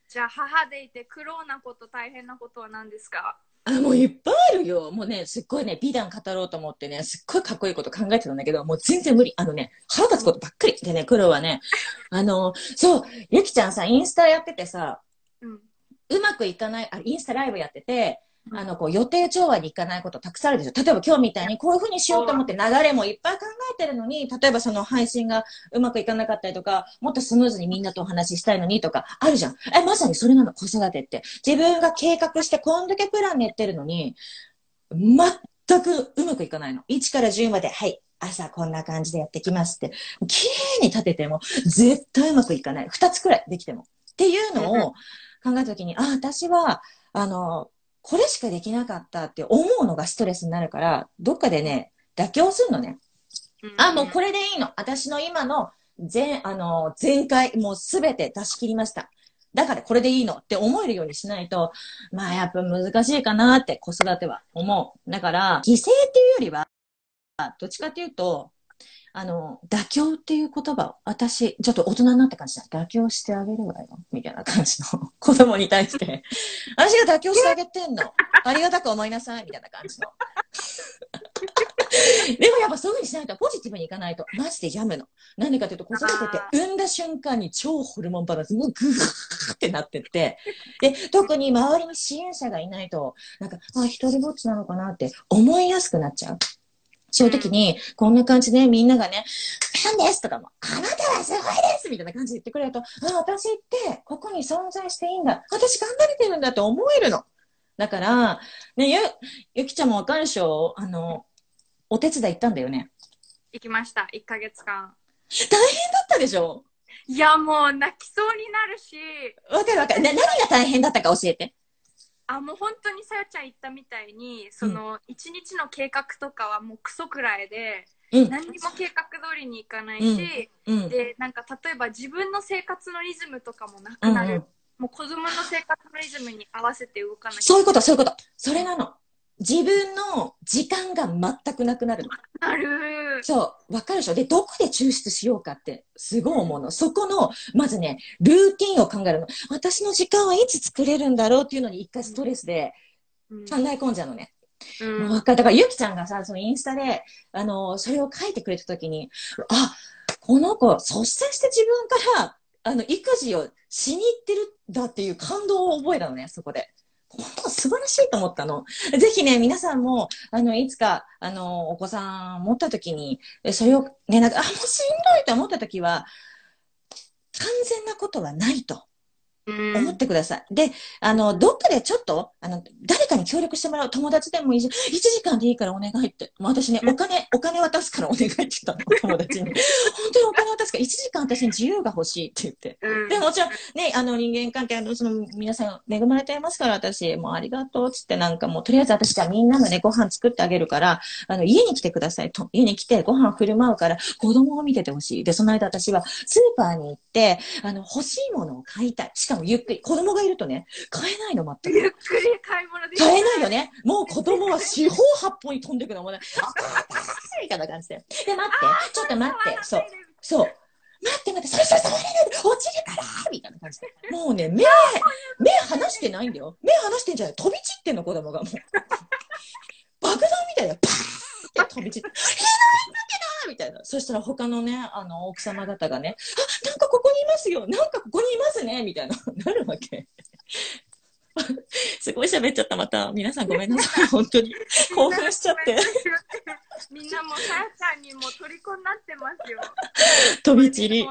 じゃあ母でいて苦労なこと大変なことは何ですか？あ、もういっぱいあるよ。もうね、すっごいね、美談語ろうと思ってね、すっごいかっこいいこと考えてたんだけど、もう全然無理。あのね、腹立つことばっかり。でね、黒はね、あの、そう、ゆきちゃんさ、インスタやっててさ、うんうまくいかない、あ、インスタライブやってて、あの、こう、予定調和にいかないことたくさんあるでしょ。例えば今日みたいにこういうふうにしようと思って流れもいっぱい考えてるのに、例えばその配信がうまくいかなかったりとか、もっとスムーズにみんなとお話ししたいのにとか、あるじゃん。え、まさにそれなの、子育てって。自分が計画してこんだけプラン練ってるのに、全くうまくいかないの。1から10まで、はい。朝こんな感じでやってきますって。綺麗に立てても、絶対うまくいかない。2つくらいできても。っていうのを考えたときに、あ、私は、あの、これしかできなかったって思うのがストレスになるから、どっかでね、妥協するのね。あ、もうこれでいいの。私の今の全、あの、全開、もうすべて出し切りました。だからこれでいいのって思えるようにしないと、まあやっぱ難しいかなって子育ては思う。だから、犠牲っていうよりは、どっちかっていうと、あの、妥協っていう言葉を、私、ちょっと大人になった感じだ。妥協してあげるわよ。みたいな感じの [LAUGHS] 子供に対して。私が妥協してあげてんの。[LAUGHS] ありがたく思いなさい。みたいな感じの。[LAUGHS] でもやっぱそういうふうにしないとポジティブにいかないと、マジで病むの。なんでかというと、子育てって産んだ瞬間に超ホルモンバランス、もうグーってなってって、で、特に周りに支援者がいないと、なんか、あ、一人ぼっちなのかなって思いやすくなっちゃう。そういう時に、こんな感じでみんながね、なんですとかも、あなたはすごいですみたいな感じで言ってくれると、あ、私ってここに存在していいんだ。私頑張れてるんだって思えるの。だから、ね、ゆ、ゆきちゃんもわかるでしょ？あの、お手伝い行ったんだよね。行きました1ヶ月間大変だったでしょ？いやもう泣きそうになるしわかるわかる。な、何が大変だったか教えて。あもう本当にさよちゃん言ったみたいにその一日の計画とかはもうクソくらいでうん。何にも計画通りにいかないし、うん。でなんか例えば自分の生活のリズムとかもなうんくなる、うんもう子供の生活のリズムに合わせて動かなきゃそういうこと、そういうこと。それなの。自分の時間が全くなくなるの。なるそう、わかるでしょ？で、どこで抽出しようかって、すごい思うの。そこの、まずね、ルーティンを考えるの。私の時間はいつ作れるんだろうっていうのに一回ストレスでうん考え込んじゃうのね。うんわかるだから、ゆきちゃんがさ、そのインスタで、あの、それを書いてくれたときに、あ、この子、率先して自分から、あの、育児をしに行ってるんだっていう感動を覚えたのね、そこで。本 [LAUGHS] 当素晴らしいと思ったの。ぜひね、皆さんも、あの、いつか、あの、お子さん持った時に、それをね、なんか、あ、もうしんどいと思った時は、完全なことはないと。うん思ってください。で、あの、どっかでちょっと、あの、誰かに協力してもらう友達でもいいし、1時間でいいからお願いって。もう私ね、お金、お金渡すからお願いって言ったの、[LAUGHS] 友達に。本当にお金渡すから、1時間私に自由が欲しいって言って。うんでもちろん、ね、あの人間関係、あの、その、皆さん恵まれていますから、私、もうありがとうっつって、なんかもう、とりあえず私じゃあみんなのね、ご飯作ってあげるから、あの、家に来てくださいと。家に来てご飯振る舞うから、子供を見ててほしい。で、その間私はスーパーに行って、あの、欲しいものを買いたい。しかもゆっくり。子供がいるとね、買えないの、全く。ゆっくり買い物でき買えないよね。もう子供は四方八方に飛んでくのもね、あーみたいな感じで。で、待って、ちょっと待って、そう。そう。待って待って、それそれ触れないで落ちるからみたいな感じで。もうね、目、目離してないんだよ。目離してんじゃない飛び散ってんの、子供がもう。爆弾みたいな、パーって飛び散って、ひどいんだけどみたいな。そしたら他のね、あの、奥様方がね、あ、なんかここにいますよなんかここにいますねみたいな、なるわけ。すごい喋っちゃった、また。皆さんごめんなさい、[LAUGHS] 本当に。興奮しちゃって。みんなもうさやちゃんにもう虜になってますよ。飛び散り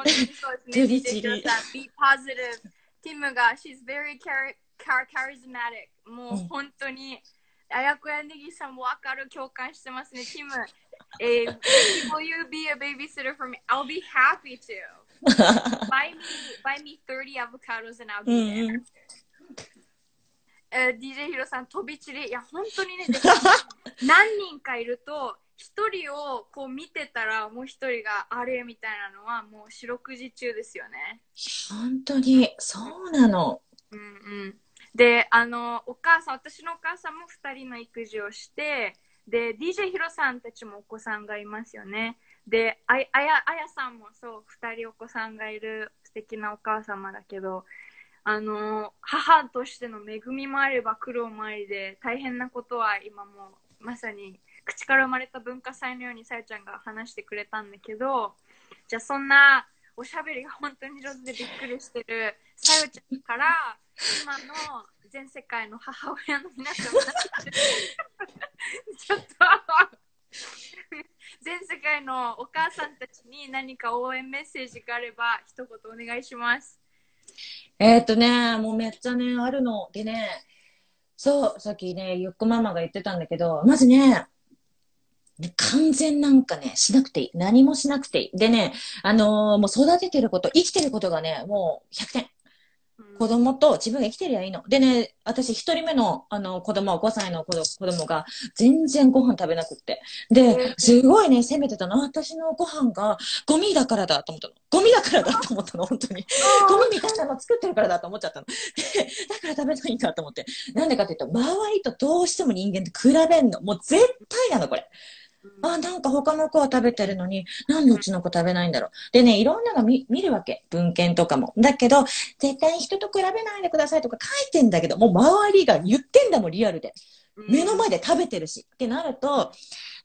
飛び散り Be positive. ティムが、she's very char char charismatic. もう本当に、あやこやねぎさんもわかる、共感してますね。ティム、えー、will you be a babysitter for me? I'll be happy to. [LAUGHS] buy me, buy me 30 avocados and I'll う be ん there. うん。えー DJ ヒロさん、飛び散り。いや、本当にね、[LAUGHS] で何人かいると、一人をこう見てたら、もう一人があれみたいなのは、もう四六時中ですよね。本当に、そうなの。うんうん。で、あの、お母さん、私のお母さんも二人の育児をして、で、DJ ヒロさんたちもお子さんがいますよね。で、あや、あやさんもそう、二人お子さんがいる素敵なお母様だけど、あの、母としての恵みもあれば苦労もありで、大変なことは今も、まさに、口から生まれた文化祭のようにさやちゃんが話してくれたんだけど、じゃあそんなおしゃべりが本当に上手でびっくりしてるさよちゃんから、今の全世界の母親の皆様ちょっと全世界のお母さんたちに何か応援メッセージがあれば一言お願いします。えーっとね、もうめっちゃね、あるの。でね、そう、さっきね、ゆっこママが言ってたんだけど、まずね、完全なんかね、しなくていい。何もしなくていい。でね、あのーもう育ててること、生きてることがね、もう100点。うん子供と自分が生きてりゃいいの。でね、私一人目のあの子供、5歳の子子供が全然ご飯食べなくって。で、すごいね、責めてたの。私のご飯がゴミだからだと思ったの。ゴミだからだと思ったの、本当に。ゴミみたいなの作ってるからだと思っちゃったの。で、だから食べないんだと思って。なんでかっていうと、周りとどうしても人間って比べんの。もう絶対なの、これ。あ、なんか他の子は食べてるのに、なんでうちの子食べないんだろう。でね、いろんなの見見るわけ。文献とかも。だけど、絶対人と比べないでくださいとか書いてんだけど、もう周りが言ってんだもん、リアルで。目の前で食べてるし。ってなると、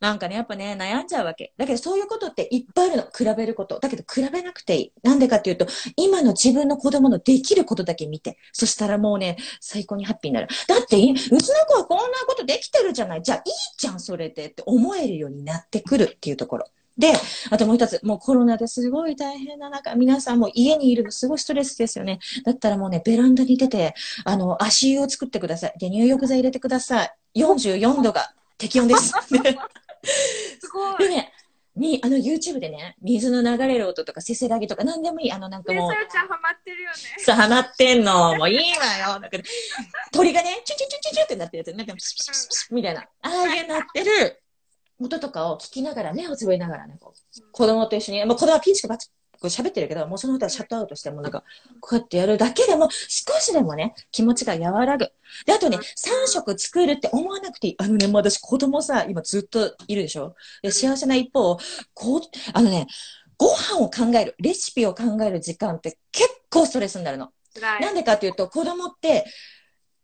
なんかね、やっぱね、悩んじゃうわけ。だけどそういうことっていっぱいあるの。比べること。だけど比べなくていい。なんでかっていうと、今の自分の子供のできることだけ見て。そしたらもうね、最高にハッピーになる。だって、うちの子はこんなことできてるじゃない。じゃあいいじゃん、それでって思えるようになってくるっていうところ。で、あともう一つ、もうコロナですごい大変な中、皆さんも家にいるのすごいストレスですよね。だったらもうね、ベランダに出て、あの、足湯を作ってください。で、入浴剤入れてください。44度が適温です。[LAUGHS] で [LAUGHS] すごい。でね、に、あの YouTube でね、水の流れる音とかせせらぎとか何でもいい。あのなんかで、もうさ、よちゃんハマってるよね。さ、ハマってんの。もういいわよ。なんかね鳥がね、チュチュチュチュチュってなってるやつ。なんかプシプシプシプシみたいな。ああいうなってる音とかを聞きながら、目をつぶりながらね、こう子供と一緒に、もう子供はピンチクバチこう喋ってるけど、もうその歌はシャットアウトして、もうなんか、こうやってやるだけでも、少しでもね、気持ちが和らぐ。で、あとね、3食作るって思わなくていい。あのね、もう私子供さ、今ずっといるでしょ？で、幸せな一方、こう、あのね、ご飯を考える、レシピを考える時間って結構ストレスになるの。なんでかっていうと、子供って、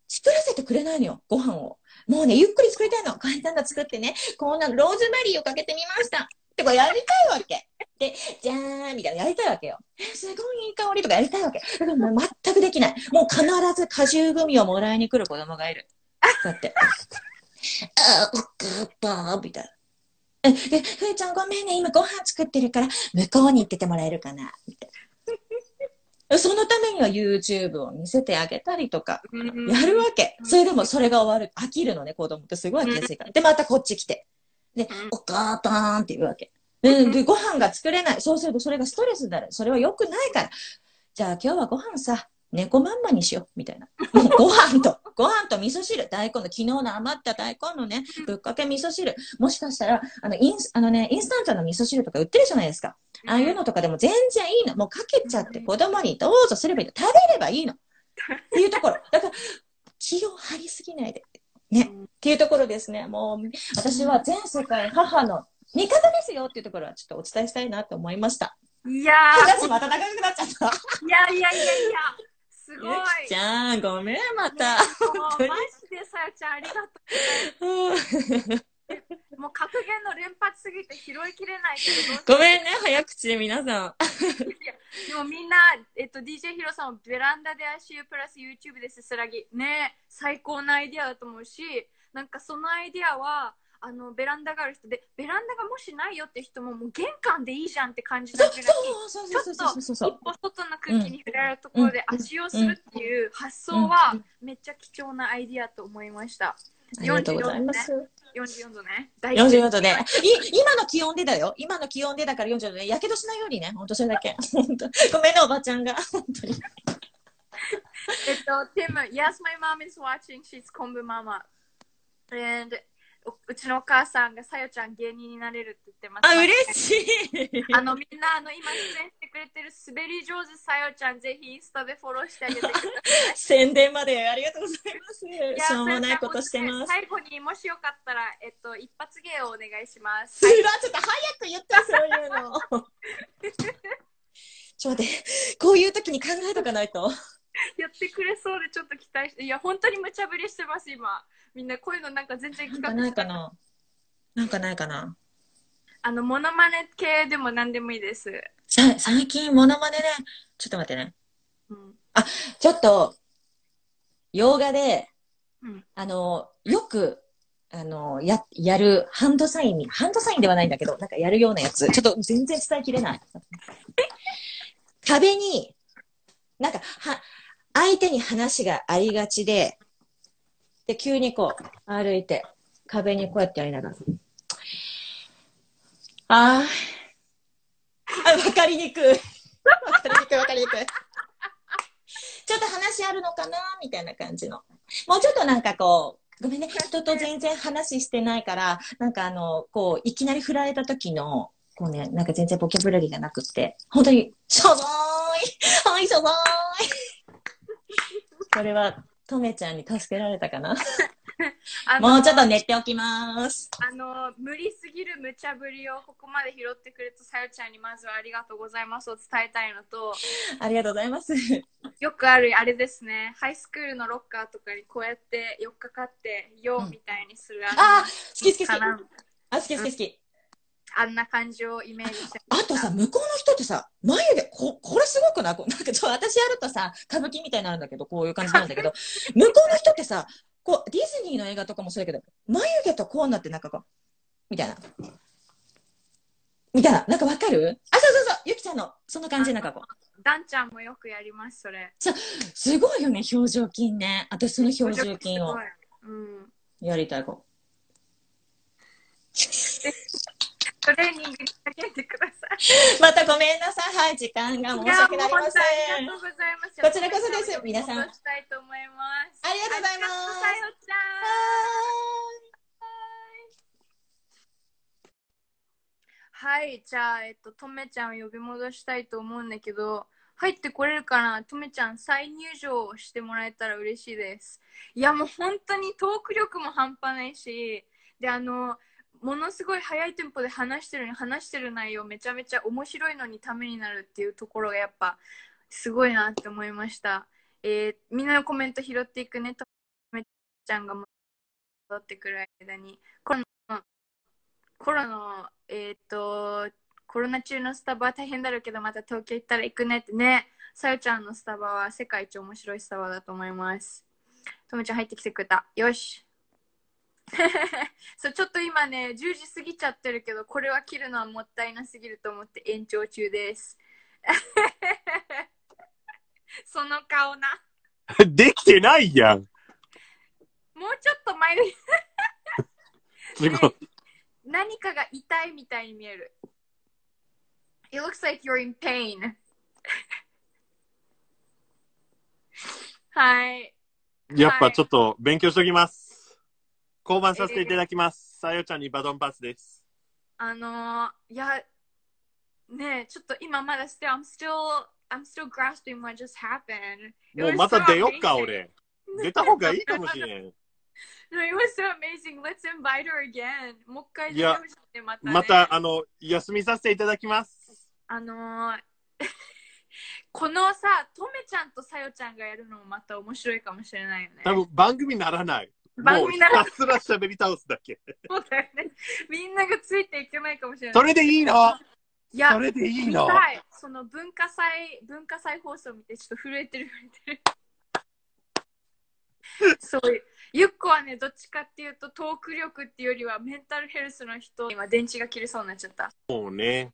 作らせてくれないのよ、ご飯を。もうね、ゆっくり作りたいの。簡単な作ってね、こんなのローズマリーをかけてみました。ってこうやりたいわけ。で、じゃーんみたいなやりたいわけよ。え、すごいいい香りとかやりたいわけ。だからもう全くできない。もう必ず果汁グミをもらいに来る子供がいる。こうやって。あ、おかっぱみたいな。え、で、ふーちゃんごめんね、今ご飯作ってるから、向こうに行っててもらえるかなみたいな。[LAUGHS] そのためには YouTube を見せてあげたりとか、うんやるわけ。それでもそれが終わる。飽きるのね、子供ってすごい飽きやすいから。で、またこっち来て。でん、お母さんって言うわけ。で、でご飯が作れない。そうするとそれがストレスになる。それは良くないから。じゃあ今日はご飯さ、猫まんまにしよう。みたいな。も [LAUGHS] うご飯と、ご飯と味噌汁。大根の、昨日の余った大根のね、ぶっかけ味噌汁。もしかしたら、あの、インス、あのね、インスタントの味噌汁とか売ってるじゃないですか。ああいうのとかでも全然いいの。もうかけちゃって子供にどうぞすればいいの。食べればいいの。[LAUGHS] っていうところ。だから、気を張りすぎないで。ね。っていうところですね。もう、私は全世界母の味方ですよっていうところはちょっとお伝えしたいなと思いました。いや話また長くなっちゃった。ー、いやいやいやいや、すごい。ゆきちゃん、ごめん、また。もうマジでさよちゃんありがとう。もう格言の連発すぎて拾いきれないけどごめんね、早口で皆さん。いやでもみんな、えっと、DJ ヒロさんもベランダで足湯プラス YouTube ですすらぎ。ね最高なアイディアだと思うし、なんかそのアイディアは、あの、ベランダがある人で、ベランダがもしないよって人ももう玄関でいいじゃんって感じそうなぐらい。そうそうそうそうそうそう一。歩外の空気に触れるところで足をするっていう発想はめっちゃ貴重なアイディアと思いました。ありがとうございます。44度ね。44度で、い今の気温でだよ。今の気温でだから44度で、やけどしないようにね。ほんとそれだけ。ごめんね、おばちゃんが。本当に。えっと、Tim, yes, my mom is watching. She's 昆布ママ。And おうちのお母さんがさよちゃん芸人になれるって言ってます。あ、嬉しい。あのみんなあの今出演してくれてる滑り上手さよちゃんぜひインスタでフォローしてあげてください。[LAUGHS] 宣伝までありがとうございます。いやしょうもないことしてます。最後にもしよかったら、えっと、一発芸をお願いします。すいません、ちょっと早く言って、そういうの。[LAUGHS] ちょっと待って、こういう時に考えとかないと。[LAUGHS] やってくれそうでちょっと期待して、いや、本当に無茶ぶりしてます、今。みんなこういうのなんか全然なん企画かないかななんかないかなあの、モノマネ系でも何でもいいです。さ最近、モノマネね、ちょっと待ってね。うん。ちょっと、洋画で、うんあの、よく、あの、や、やるハンドサインに、ハンドサインではないんだけど、なんかやるようなやつ、ちょっと全然伝えきれない。壁に、なんか、は、相手に話がありがちで、で、急にこう、歩いて、壁にこうやってやりながら。あーあ、わかりにくい。わかりにくい、わかりにくい。ちょっと話あるのかなみたいな感じの。もうちょっとなんかこう、ごめんね、人と全然話してないから、なんかあの、こう、いきなり振られた時の、こうね、なんか全然ボキャブラリーがなくって、本当に、しょぼーいはい、しょぼーいこれは、とめちゃんに助けられたかな？[LAUGHS] もうちょっと寝ておきます。あの、無理すぎる無茶ぶりをここまで拾ってくれたさよちゃんにまずはありがとうございますを伝えたいのと、ありがとうございます。[LAUGHS] よくあるあれですね、ハイスクールのロッカーとかにこうやって寄っかかって、ようんみたいにする、あー好き好き好きあ、好き好き好き。あんな感じをイメージしてあとさ、向こうの人ってさ、眉毛、こ、これすごくない？[LAUGHS] なんかちょ、私やるとさ、歌舞伎みたいになるんだけど、こういう感じなんだけど、[LAUGHS] 向こうの人ってさ、こう、ディズニーの映画とかもそうだけど、眉毛とこうなってなんかこう、みたいな。みたいな。なんかわかる？あ、そうそうそう、ゆきちゃんの、その感じなんかこう。ダンちゃんもよくやります、それ。すごいよね、表情筋ね。私その表情筋を。やりたいこトレーニングにかけてください。う。またごめんなさい。はい、時間が申し訳ありません。ありがとうございます。こちらこそです皆さん戻したいと思います。ありがとうございますさよちゃん。はい、じゃあ、えっと、とめちゃんを呼び戻したいと思うんだけど、入ってこれるかなとめちゃん、再入場してもらえたら嬉しいです。いや、もう本当にトーク力も半端ないし、で、あの、ものすごい速いテンポで話してるのに話してる内容めちゃめちゃ面白いのにためになるっていうところがやっぱすごいなって思いました。えーみんなのコメント拾っていくね。とめちゃんが戻ってくる間に、コロナ、コロナ、えっ、と、コロナ中のスタバは大変だろうけど、また東京行ったら行くねってね。さよちゃんのスタバは世界一面白いスタバだと思います。ともちゃん入ってきてくれた。よし。[LAUGHS] そうちょっと今ね、10時過ぎちゃってるけど、これは切るのはもったいなすぎると思って延長中です。[LAUGHS] その顔な。[LAUGHS] できてないやん。もうちょっと前ですごい。何かが痛いみたいに見える。It looks like you're in pain. はい。やっぱちょっと勉強しときます。交番させていただきます。さよちゃんにバトンパスです。あのー、いや、ねえ、ちょっと今まだ still, I'm still, I'm still grasping what just happened. もうまた出よっか.俺。[LAUGHS] 出た方がいいかもしれん。No, it was so amazing. Let's invite her again. もう一回出てほしいねまた、ね。また、あの、休みさせていただきます。あのー [LAUGHS] このさ、とめちゃんとさよちゃんがやるのもまた面白いかもしれないよね。多分番組ならない。番組ならひたすら喋り倒すだけ。そうだよね。みんながついていけないかもしれない。それでいいの？いやそ、れでいい見の。その文化祭、文化祭放送見てちょっと震えてる震えてる。[LAUGHS] そういう。ゆっこはね、どっちかっていうとトーク力っていうよりはメンタルヘルスの人、今電池が切れそうになっちゃった。もうね、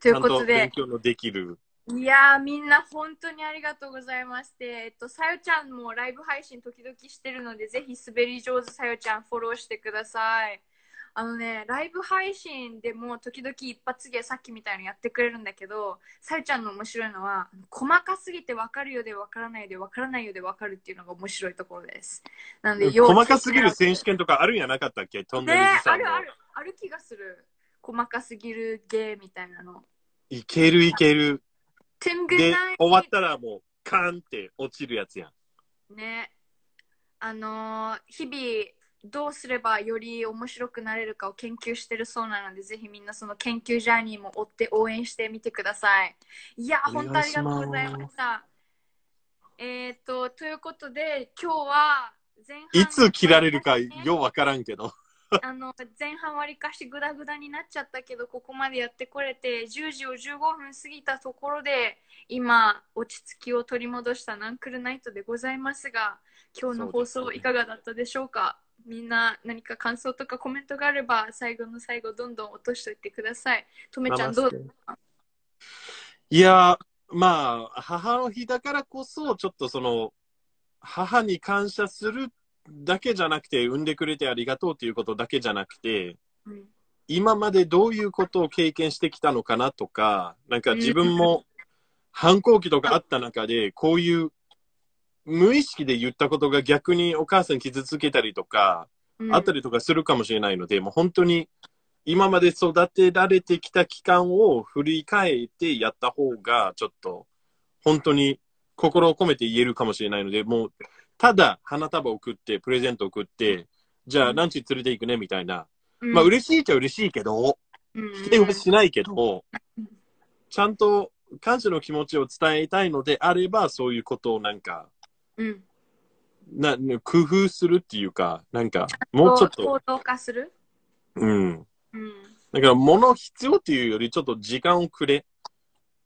というんことで勉、強のできる。いやーみんな本当にありがとうございまして、えっと、さよちゃんもライブ配信時々してるので、ぜひ滑り上手さよちゃんフォローしてください。あのね、ライブ配信でも時々一発芸さっきみたいにやってくれるんだけど、さよちゃんの面白いのは、細かすぎて分かるようで分からないで分からないようで分かるっていうのが面白いところです。なので、要細かすぎる選手権とかあるんやなかったっけ？トンネねルズさんの。あるある、ある気がする。細かすぎる芸みたいなの。いけるいける。で終わったらもう、カーンって落ちるやつやん。ね。あのー日々どうすればより面白くなれるかを研究してるそうなのでぜひみんなその研究ジャーニーも追って応援してみてください。いや本当ありがとうございました。えっ、とということで今日は前半いつ切られるかようわからんけど。[LAUGHS] あの前半わりかしグダグダになっちゃったけどここまでやってこれて10時を15分過ぎたところで今落ち着きを取り戻したナンクルナイトでございますが今日の放送いかがだったでしょうか？みんな何か感想とかコメントがあれば最後の最後どんどん落としておいてください。とめちゃんどういや、まあ、母の日だからこそ、ちょっとその、母に感謝するだけじゃなくて、産んでくれてありがとうっていうことだけじゃなくて、うん。今までどういうことを経験してきたのかなとか、なんか自分も反抗期とかあった中で、こういう無意識で言ったことが逆にお母さん傷つけたりとか、うん。あったりとかするかもしれないので、もう本当に今まで育てられてきた期間を振り返ってやった方が、ちょっと本当に心を込めて言えるかもしれないので、もうただ花束を送って、プレゼントを送って、じゃあランチ連れて行くねみたいな。うん。まあ嬉しいっちゃ嬉しいけど、うん。否定はしないけど、ちゃんと感謝の気持ちを伝えたいのであれば、そういうことをなんか、うん。な工夫するっていうか、なんか、もうちょっと、行動化する？うん。うん。だから物必要っていうよりちょっと時間をくれ。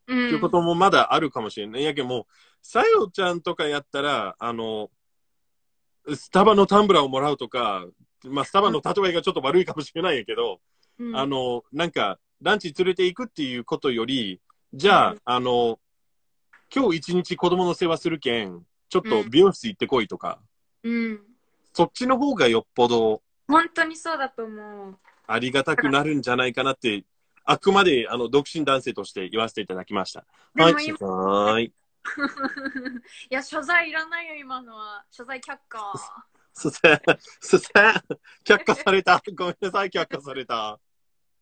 うん。っていうこともまだあるかもしれない。やけどもう、さよちゃんとかやったら、あの、スタバのタンブラーをもらうとか、まあ、スタバの例えがちょっと悪いかもしれないけど、うん。あの、なんか、ランチ連れて行くっていうことより、じゃあ、うん。あの、今日一日子供の世話するけん、ちょっと美容室行ってこいとか、うん。そっちの方がよっぽど本当にそうだと思う。ありがたくなるんじゃないかなって、あくまであの独身男性として言わせていただきました。はい、はい。[LAUGHS] いや、謝罪いらないよ、今のは。謝罪却下。すせん、すせん、却下された。ごめんなさい、却下された。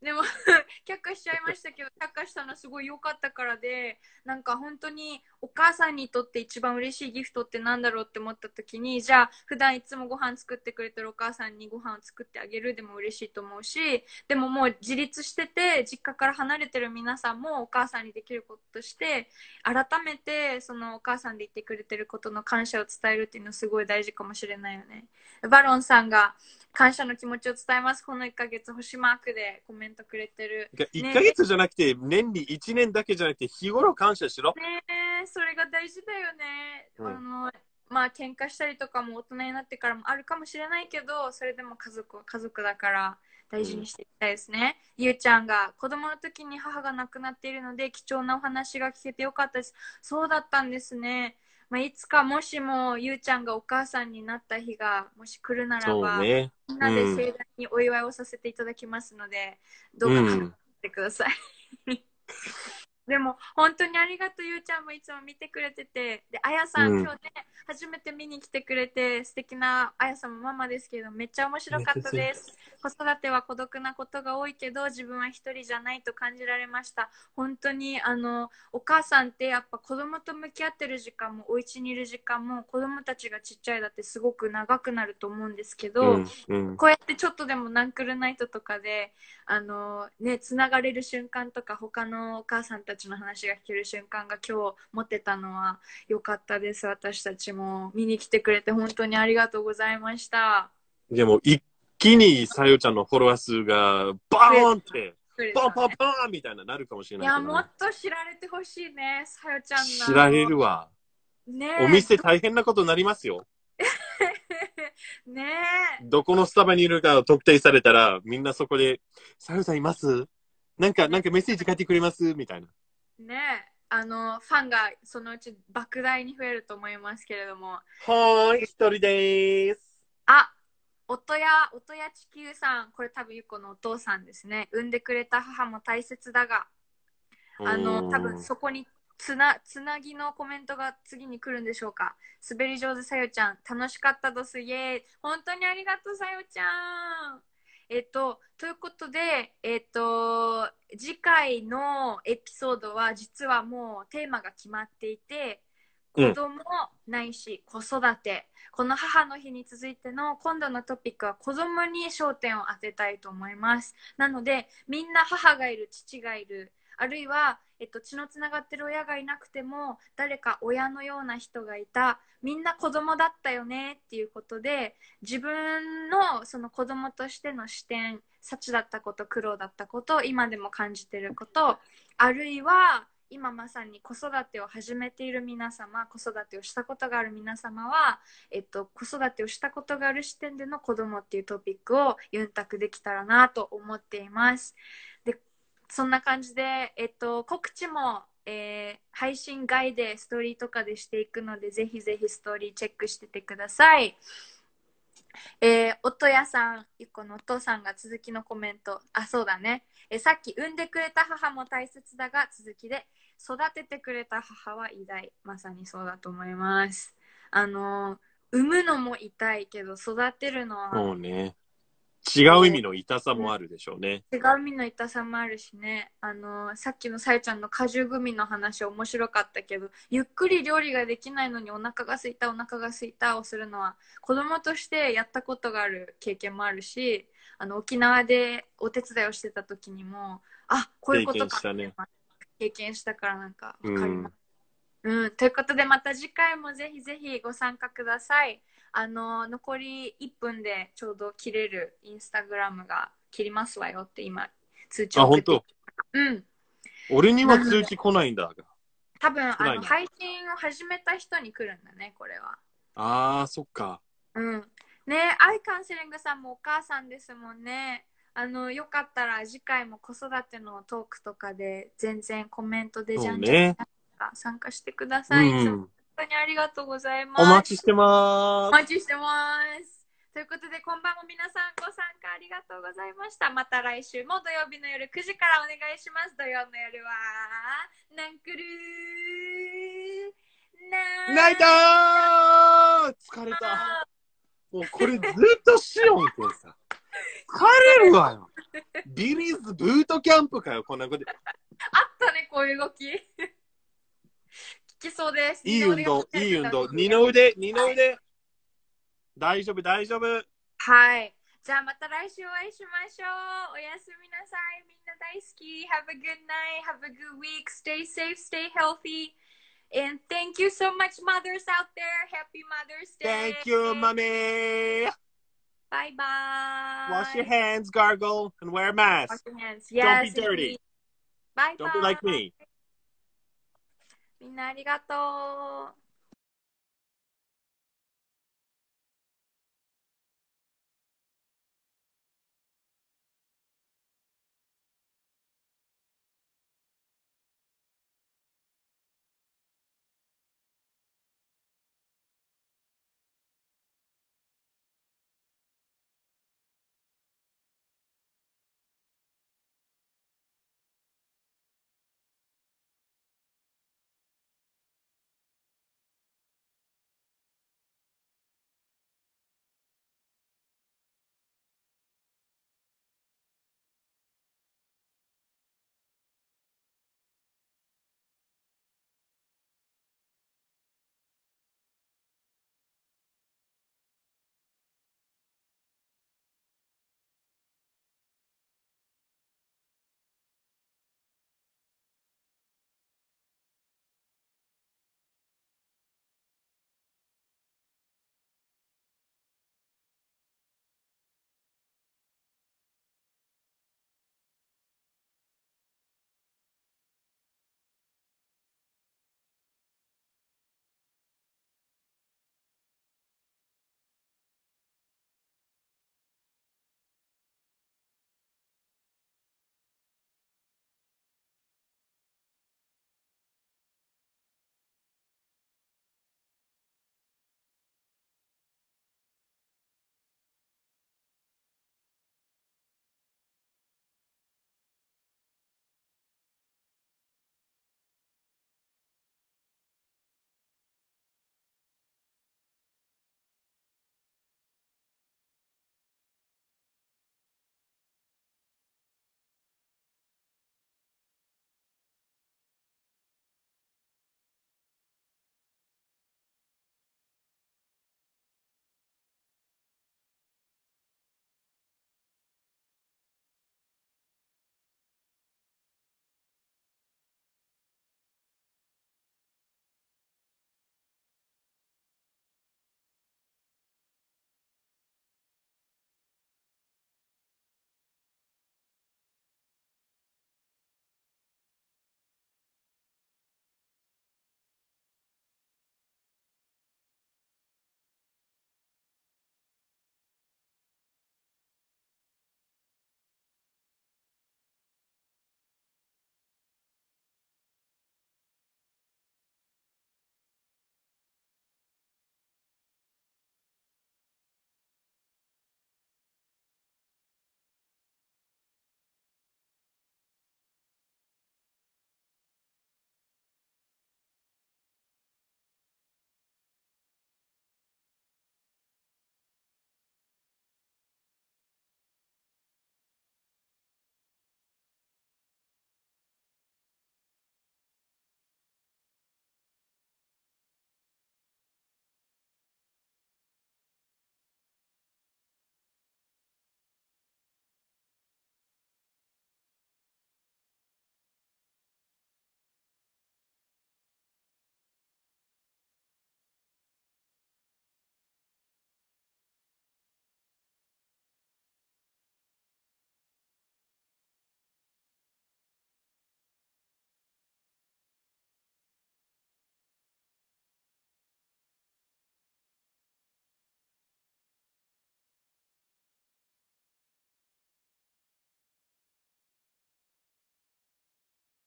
でも、[LAUGHS] 却下しちゃいましたけど、却下したのはすごい良かったからで、なんか本当にお母さんにとって一番嬉しいギフトってなんだろうって思った時に、じゃあ、普段いつもご飯作ってくれてるお母さんにご飯を作ってあげるでも嬉しいと思うし、でももう自立してて、実家から離れてる皆さんもお母さんにできることとして、改めてそのお母さんでいてくれてることの感謝を伝えるっていうのすごい大事かもしれないよね。バロンさんが感謝の気持ちを伝えます。この1ヶ月星マークでコメンントくれてる。1ヶ月じゃなくて、年に1年だけじゃなくて、日頃感謝しろ。ねえ、それが大事だよね。うんあの、まあ、喧嘩したりとかも大人になってからもあるかもしれないけど、それでも家族は家族だから大事にしていきたいですね。ゆうちゃんが子供の時に母が亡くなっているので、貴重なお話が聞けてよかったです。そうだったんですね。まあ、いつかもしもゆうちゃんがお母さんになった日がもし来るならば、ね。みんなで盛大にお祝いをさせていただきますので、どうかうん。ってください。[LAUGHS] でも本当にありがとうゆうちゃんもいつも見てくれててであやさん、うん今日ね初めて見に来てくれて素敵なあやさんもママですけどめっちゃ面白かったです子育ては孤独なことが多いけど自分は一人じゃないと感じられました本当にあのお母さんってやっぱ子供と向き合ってる時間もお家にいる時間も子供たちがちっちゃいだってすごく長くなると思うんですけど、うん。うん。こうやってちょっとでもナンクルナイトとかで、あのね、つながれる瞬間とか、他のお母さんたちの話が聞ける瞬間が今日持ってたのは良かったです。私たちも見に来てくれて本当にありがとうございました。でも、一気にさよちゃんのフォロワー数が、バーンって、ポンポンポンみたいななるかもしれいや、ないけどね、もっと知られてほしいね、さよちゃんの。知られるわ。ねお店大変なことになりますよ。[LAUGHS] ねどこのスタバにいるかを特定されたら、みんなそこで、さよさんいます？なんか、なんかメッセージ書いてくれます？みたいな。え、ねえ。あの、ファンがそのうち莫大に増えると思いますけれども。はーい、一人でーす。あ、音や、音や地球さん、これ多分ゆっこのお父さんですね。産んでくれた母も大切だが、あの、多分そこにつな、つなぎのコメントが次に来るんでしょうか。滑り上手さよちゃん、楽しかったどす、イエーイ。本当にありがとう、さよちゃん。えっと、ということで、えっと、次回のエピソードは実はもうテーマが決まっていて、うん子供ないし子育て、この母の日に続いての今度のトピックは子供に焦点を当てたいと思います。なので、みんな母がいる、父がいる、あるいは、えっと、血のつながってる親がいなくても、誰か親のような人がいた、みんな子供だったよねっていうことで、自分のその子供としての視点、幸だったこと、苦労だったこと、今でも感じてること、あるいは、今まさに子育てを始めている皆様、子育てをしたことがある皆様は、えっと、子育てをしたことがある視点での子供っていうトピックをユンタクできたらなと思っています。で、そんな感じで、えっと、告知も、えー配信外でストーリーとかでしていくので、ぜひぜひストーリーチェックしててください。えー、音屋さん、ゆっこのお父さんが続きのコメント。あ、そうだね。えさっき産んでくれた母も大切だが、続きで、育ててくれた母は偉大。まさにそうだと思います。あのー産むのも痛いけど、育てるのはそうね。違う意味の痛さもあるでしょうね。違う意味の痛さもあるしね。あのーさっきのさゆちゃんの果汁グミの話面白かったけど、ゆっくり料理ができないのにお腹が空いた、お腹が空いたをするのは、子供としてやったことがある経験もあるし、あの、沖縄でお手伝いをしてた時にも、あ、こういうことか。経験したね経験したからなんかうわかります。ん。うん、ということでまた次回もぜひぜひご参加ください。あの残り1分でちょうど切れるインスタグラムが切りますわよって今通知あ、を送って本当？うん。俺には通知来ないんだが。多分あの配信を始めた人に来るんだね、これは。あー、そっか。うん。ねアイカンセリングさんもお母さんですもんね。あの、よかったら次回も子育てのトークとかで全然コメントでじゃんじゃんそうね参加してくだうさい。いつもん。本当にありがとうございます。お待ちしてまおー待ちしてます。ということで、こんばんも皆さんご参加ありがとうございました。また来週も土曜日の夜9時からお願いします。土曜の夜は、ナンクルーす。泣いたー疲れた。もうこれずっとしおんくんさ。疲れるわよ。ビリーズブートキャンプかよ、こんなこと。あったね、こういう動き。聞きそうです。いい運動、いい運動。二の腕、二の腕。大丈夫、大丈夫。はい。じゃあまた来週お会いしましょう。おやすみなさい。みんな大好き。Have a good night. Have a good week. Stay safe. Stay healthy. And thank you so much, mothers out there. Happy Mother's Day. Thank you, mommy. バイバイ。 Wash your hands, gargle, and wear a mask. Wash your hands. Don't Yes, be dirty. バイバイ。 Don't be like me. みんなありがとう。